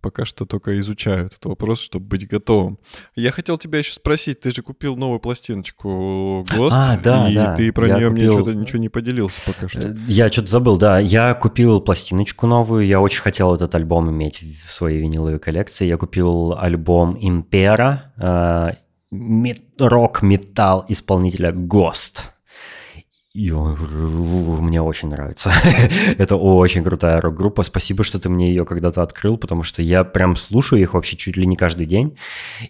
пока что только изучаю этот вопрос, чтобы быть готовым. Я хотел тебя еще спросить, ты же купил новую пластиночку ГОСТ, а, да, и да. ты про я нее купил... мне что-то ничего не поделился пока что. Э, я что-то забыл, да. Я купил пластиночку новую, я очень хотел этот альбом иметь в своей виниловой коллекции. Я купил альбом Импера, э, рок-металл исполнителя ГОСТ. И мне очень нравится. это очень крутая рок-группа. Спасибо, что ты мне ее когда-то открыл, потому что я прям слушаю их вообще чуть ли не каждый день.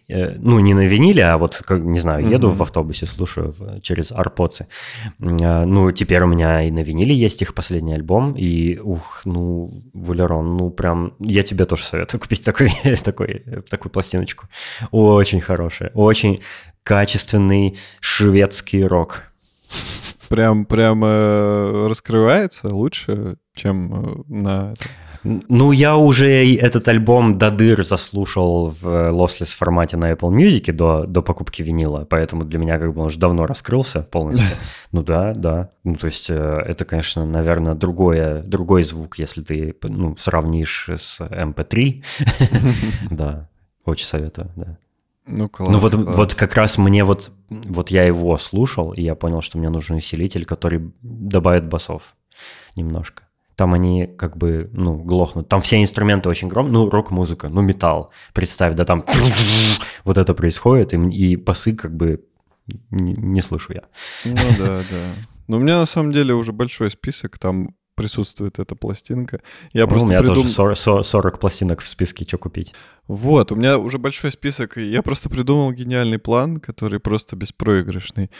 Э, ну, не на виниле, а вот, как, не знаю, еду mm-hmm. в автобусе, слушаю через арпоцы. Э, ну, теперь у меня и на виниле есть их последний альбом. И, ух, ну, Валерон, ну, прям, я тебе тоже советую купить такой, такой, такую пластиночку. Очень хорошая, очень качественный шведский рок прям, прям э, раскрывается лучше, чем э, на... Ну, я уже этот альбом до дыр заслушал в lossless формате на Apple Music до, до покупки винила, поэтому для меня как бы он уже давно раскрылся полностью. Ну да, да. Ну, то есть э, это, конечно, наверное, другое, другой звук, если ты ну, сравнишь с MP3. Да, очень советую, да. Ну, класс, ну вот, класс. вот как раз мне вот, вот я его слушал, и я понял, что мне нужен усилитель, который добавит басов немножко. Там они как бы, ну, глохнут. Там все инструменты очень громкие. Ну, рок-музыка, ну, металл. Представь, да, там вот это происходит, и, и басы как бы не, не слышу я. Ну да, да. Но у меня на самом деле уже большой список, там присутствует эта пластинка. Я ну, просто у меня придум... тоже 40, 40 пластинок в списке, что купить. Вот, у меня уже большой список, и я просто придумал гениальный план, который просто беспроигрышный.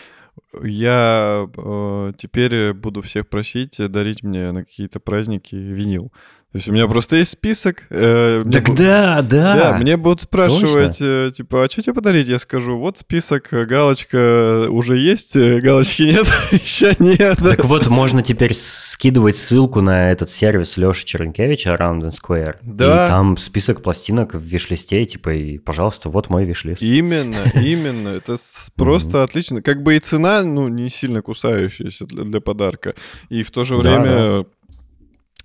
Я э, теперь буду всех просить дарить мне на какие-то праздники винил. То есть у меня просто есть список. Э, так да, да. Да, мне будут спрашивать, э, типа, а что тебе подарить? Я скажу, вот список, э, галочка уже есть, э, галочки нет, еще нет. Так вот, можно теперь скидывать ссылку на этот сервис Леши Черенкевича Around and Square. Да. И там список пластинок в виш-листе, типа, и, пожалуйста, вот мой виш-лист. Именно, именно. Это просто отлично. Как бы и цена, ну, не сильно кусающаяся для подарка. И в то же время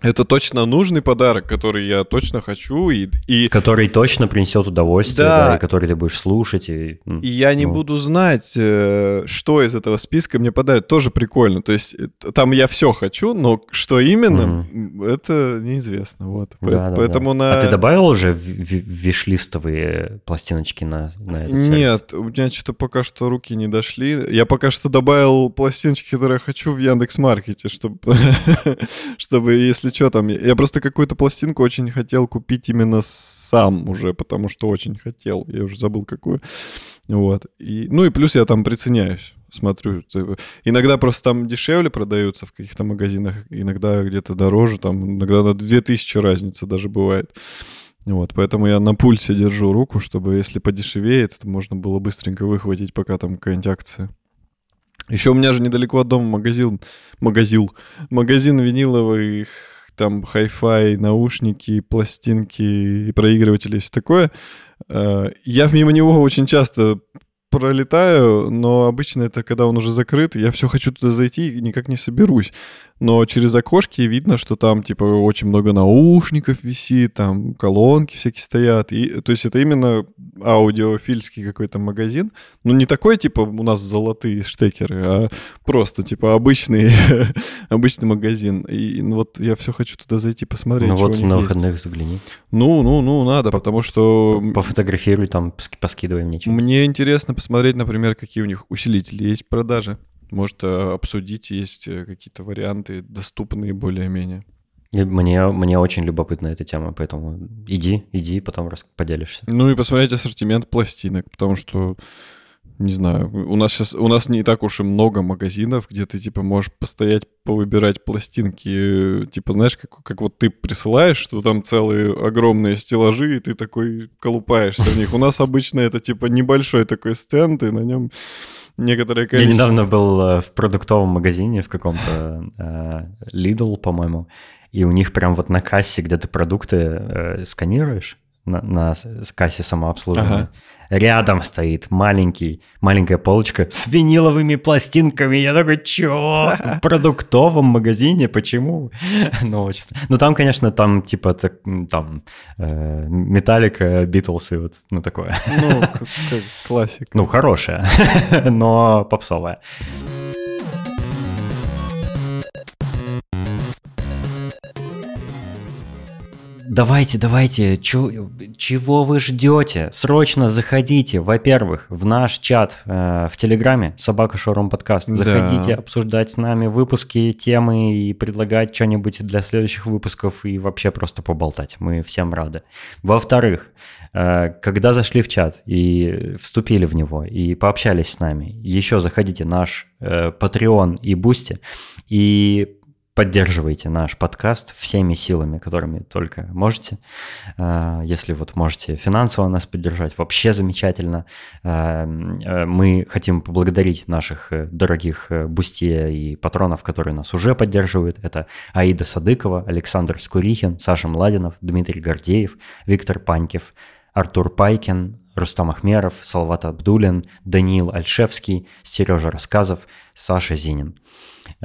это точно нужный подарок, который я точно хочу. И, и... Который точно принесет удовольствие, да. да, и который ты будешь слушать. И, и я не ну. буду знать, э, что из этого списка мне подарят. Тоже прикольно. То есть э, там я все хочу, но что именно, mm это неизвестно. Вот. Да, Поэтому да, да. На... А ты добавил уже вишлистовые пластиночки на, на этот Нет, у меня что-то пока что руки не дошли. Я пока что добавил пластиночки, которые я хочу в Яндекс.Маркете, чтобы, чтобы если что там. Я просто какую-то пластинку очень хотел купить именно сам уже, потому что очень хотел. Я уже забыл какую. Вот. И, ну и плюс я там приценяюсь смотрю. Иногда просто там дешевле продаются в каких-то магазинах, иногда где-то дороже, там иногда на 2000 разница даже бывает. Вот, поэтому я на пульсе держу руку, чтобы если подешевеет, то можно было быстренько выхватить, пока там какая-нибудь акция. Еще у меня же недалеко от дома магазин, магазин, магазин виниловых там хай-фай, наушники, пластинки проигрыватели и все такое. Э, я мимо него очень часто пролетаю, но обычно это когда он уже закрыт, я все хочу туда зайти и никак не соберусь но через окошки видно, что там, типа, очень много наушников висит, там колонки всякие стоят. И, то есть это именно аудиофильский какой-то магазин. Ну, не такой, типа, у нас золотые штекеры, а просто, типа, обычный, обычный магазин. И ну, вот я все хочу туда зайти посмотреть, Ну вот на выходных загляни. Ну, ну, ну, надо, по, потому что... Пофотографируй там, поскидывай мне. Мне интересно посмотреть, например, какие у них усилители есть в продаже. Может, э, обсудить, есть э, какие-то варианты доступные более-менее. Мне, мне очень любопытна эта тема, поэтому иди, иди, потом поделишься. Ну и посмотреть ассортимент пластинок, потому что, не знаю, у нас сейчас, у нас не так уж и много магазинов, где ты, типа, можешь постоять, повыбирать пластинки, типа, знаешь, как, как вот ты присылаешь, что там целые огромные стеллажи, и ты такой колупаешься в них. У нас обычно это, типа, небольшой такой стенд, и на нем некоторое количество. Я недавно был э, в продуктовом магазине в каком-то э, Lidl, по-моему, и у них прям вот на кассе, где ты продукты э, сканируешь, на, на кассе самообслуживания. Ага. Рядом стоит маленький, маленькая полочка с виниловыми пластинками. Я такой, чё? В продуктовом магазине? Почему? ну, очень... ну, там, конечно, там типа так, там э, Металлика, Битлз и вот, ну, такое. ну, классика. Ну, хорошая, но попсовая. Давайте, давайте, чё, чего вы ждете? Срочно заходите, во-первых, в наш чат э, в Телеграме «Собака Шорум Подкаст». Заходите да. обсуждать с нами выпуски, темы и предлагать что-нибудь для следующих выпусков и вообще просто поболтать. Мы всем рады. Во-вторых, э, когда зашли в чат и вступили в него и пообщались с нами, еще заходите в наш э, Patreon и Boosty и поддерживайте наш подкаст всеми силами, которыми только можете. А, если вот можете финансово нас поддержать, вообще замечательно. А, э, мы хотим поблагодарить наших э, дорогих э, бустия и патронов, которые нас уже поддерживают. Это Аида Садыкова, Александр Скурихин, Саша Младинов, Дмитрий Гордеев, Виктор Панькев, Артур Пайкин, Рустам Ахмеров, Салват Абдулин, Даниил Альшевский, Сережа Рассказов, Саша Зинин.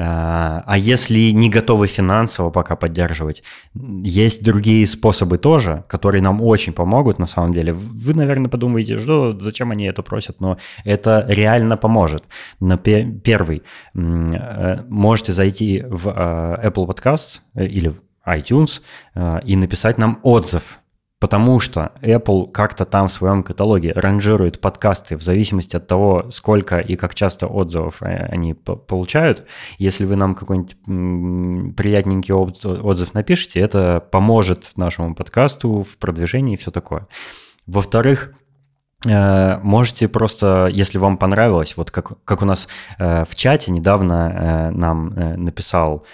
А, а если не готовы финансово пока поддерживать, есть другие способы тоже, которые нам очень помогут на самом деле. Вы, наверное, подумаете, что зачем они это просят, но это реально поможет. На первый, э, можете зайти в э, Apple Podcasts э, или в iTunes и написать нам отзыв Потому что Apple как-то там в своем каталоге ранжирует подкасты в зависимости от того, сколько и как часто отзывов э, они получают. Если вы нам какой-нибудь приятненький отзыв напишите, это поможет нашему подкасту в продвижении и все такое. Во-вторых, э, Можете просто, если вам понравилось, вот как, как у нас э, в чате недавно нам написал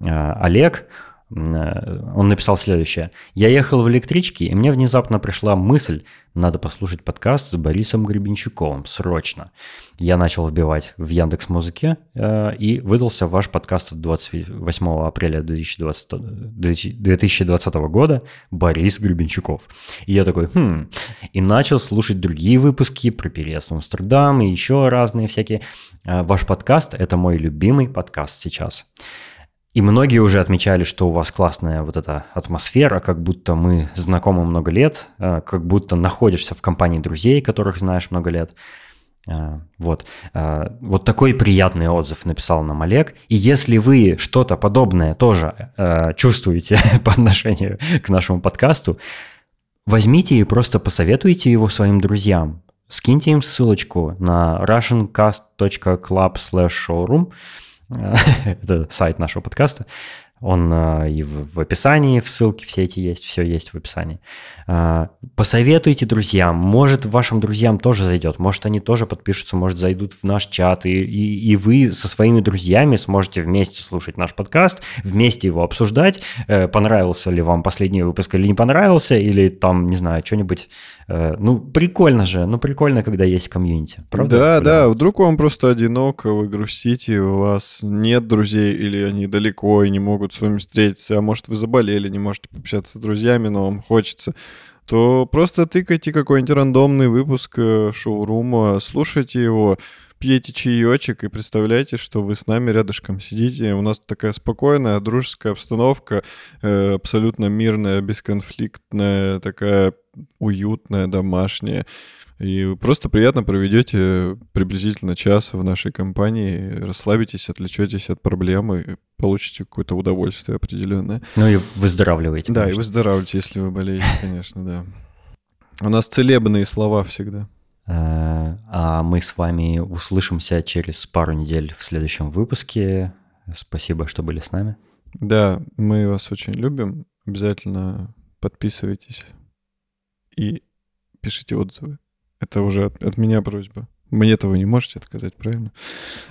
Олег, он написал следующее. «Я ехал в электричке, и мне внезапно пришла мысль, надо послушать подкаст с Борисом Гребенщиковым, срочно. Я начал вбивать в Яндекс Музыке, э, и выдался ваш подкаст от 28 апреля 2020, 2020 года «Борис Гребенщиков». И я такой, хм, и начал слушать другие выпуски про переезд в Амстердам и еще разные всякие. Э, ваш подкаст – это мой любимый подкаст сейчас. И многие уже отмечали, что у вас классная вот эта атмосфера, как будто мы знакомы много лет, э, как будто находишься в компании друзей, которых знаешь много лет. Э, вот. Э, вот такой приятный отзыв написал нам Олег. И если вы что-то подобное тоже чувствуете по отношению к нашему подкасту, возьмите и просто посоветуйте его своим друзьям. Скиньте им ссылочку на russiancast.club showroom Это сайт нашего подкаста. Он э, и в, в описании, в ссылке все эти есть, все есть в описании. Э, посоветуйте друзьям, может вашим друзьям тоже зайдет, может они тоже подпишутся, может зайдут в наш чат, и, и, и вы со своими друзьями сможете вместе слушать наш подкаст, вместе его обсуждать, э, понравился ли вам последний выпуск или не понравился, или там, не знаю, что-нибудь. Ну, прикольно же, ну прикольно, когда есть комьюнити, правда? Да, да, вдруг вам просто одиноко, вы грустите, у вас нет друзей, или они далеко и не могут с вами встретиться, а может вы заболели, не можете пообщаться с друзьями, но вам хочется, то просто тыкайте какой-нибудь рандомный выпуск э, шоурума, слушайте его, пьете чаечек и представляете, что вы с нами рядышком сидите. У нас такая спокойная, дружеская обстановка, э, абсолютно мирная, бесконфликтная, такая уютная, домашняя. И просто приятно проведете приблизительно час в нашей компании, расслабитесь, отвлечетесь от проблемы, получите какое-то удовольствие определенное. Ну и выздоравливаете. Да, конечно. и выздоравливаете, если вы болеете, конечно, да. У нас целебные слова всегда. Э, а мы с вами услышимся через пару недель в следующем выпуске. Спасибо, что были с нами. Да, мы вас очень любим. Обязательно подписывайтесь и пишите отзывы. Это уже от, от меня просьба. Мне-то вы не можете отказать, правильно?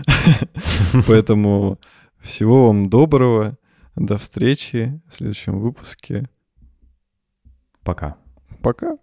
Поэтому всего вам доброго. До встречи в следующем выпуске. Пока. Пока.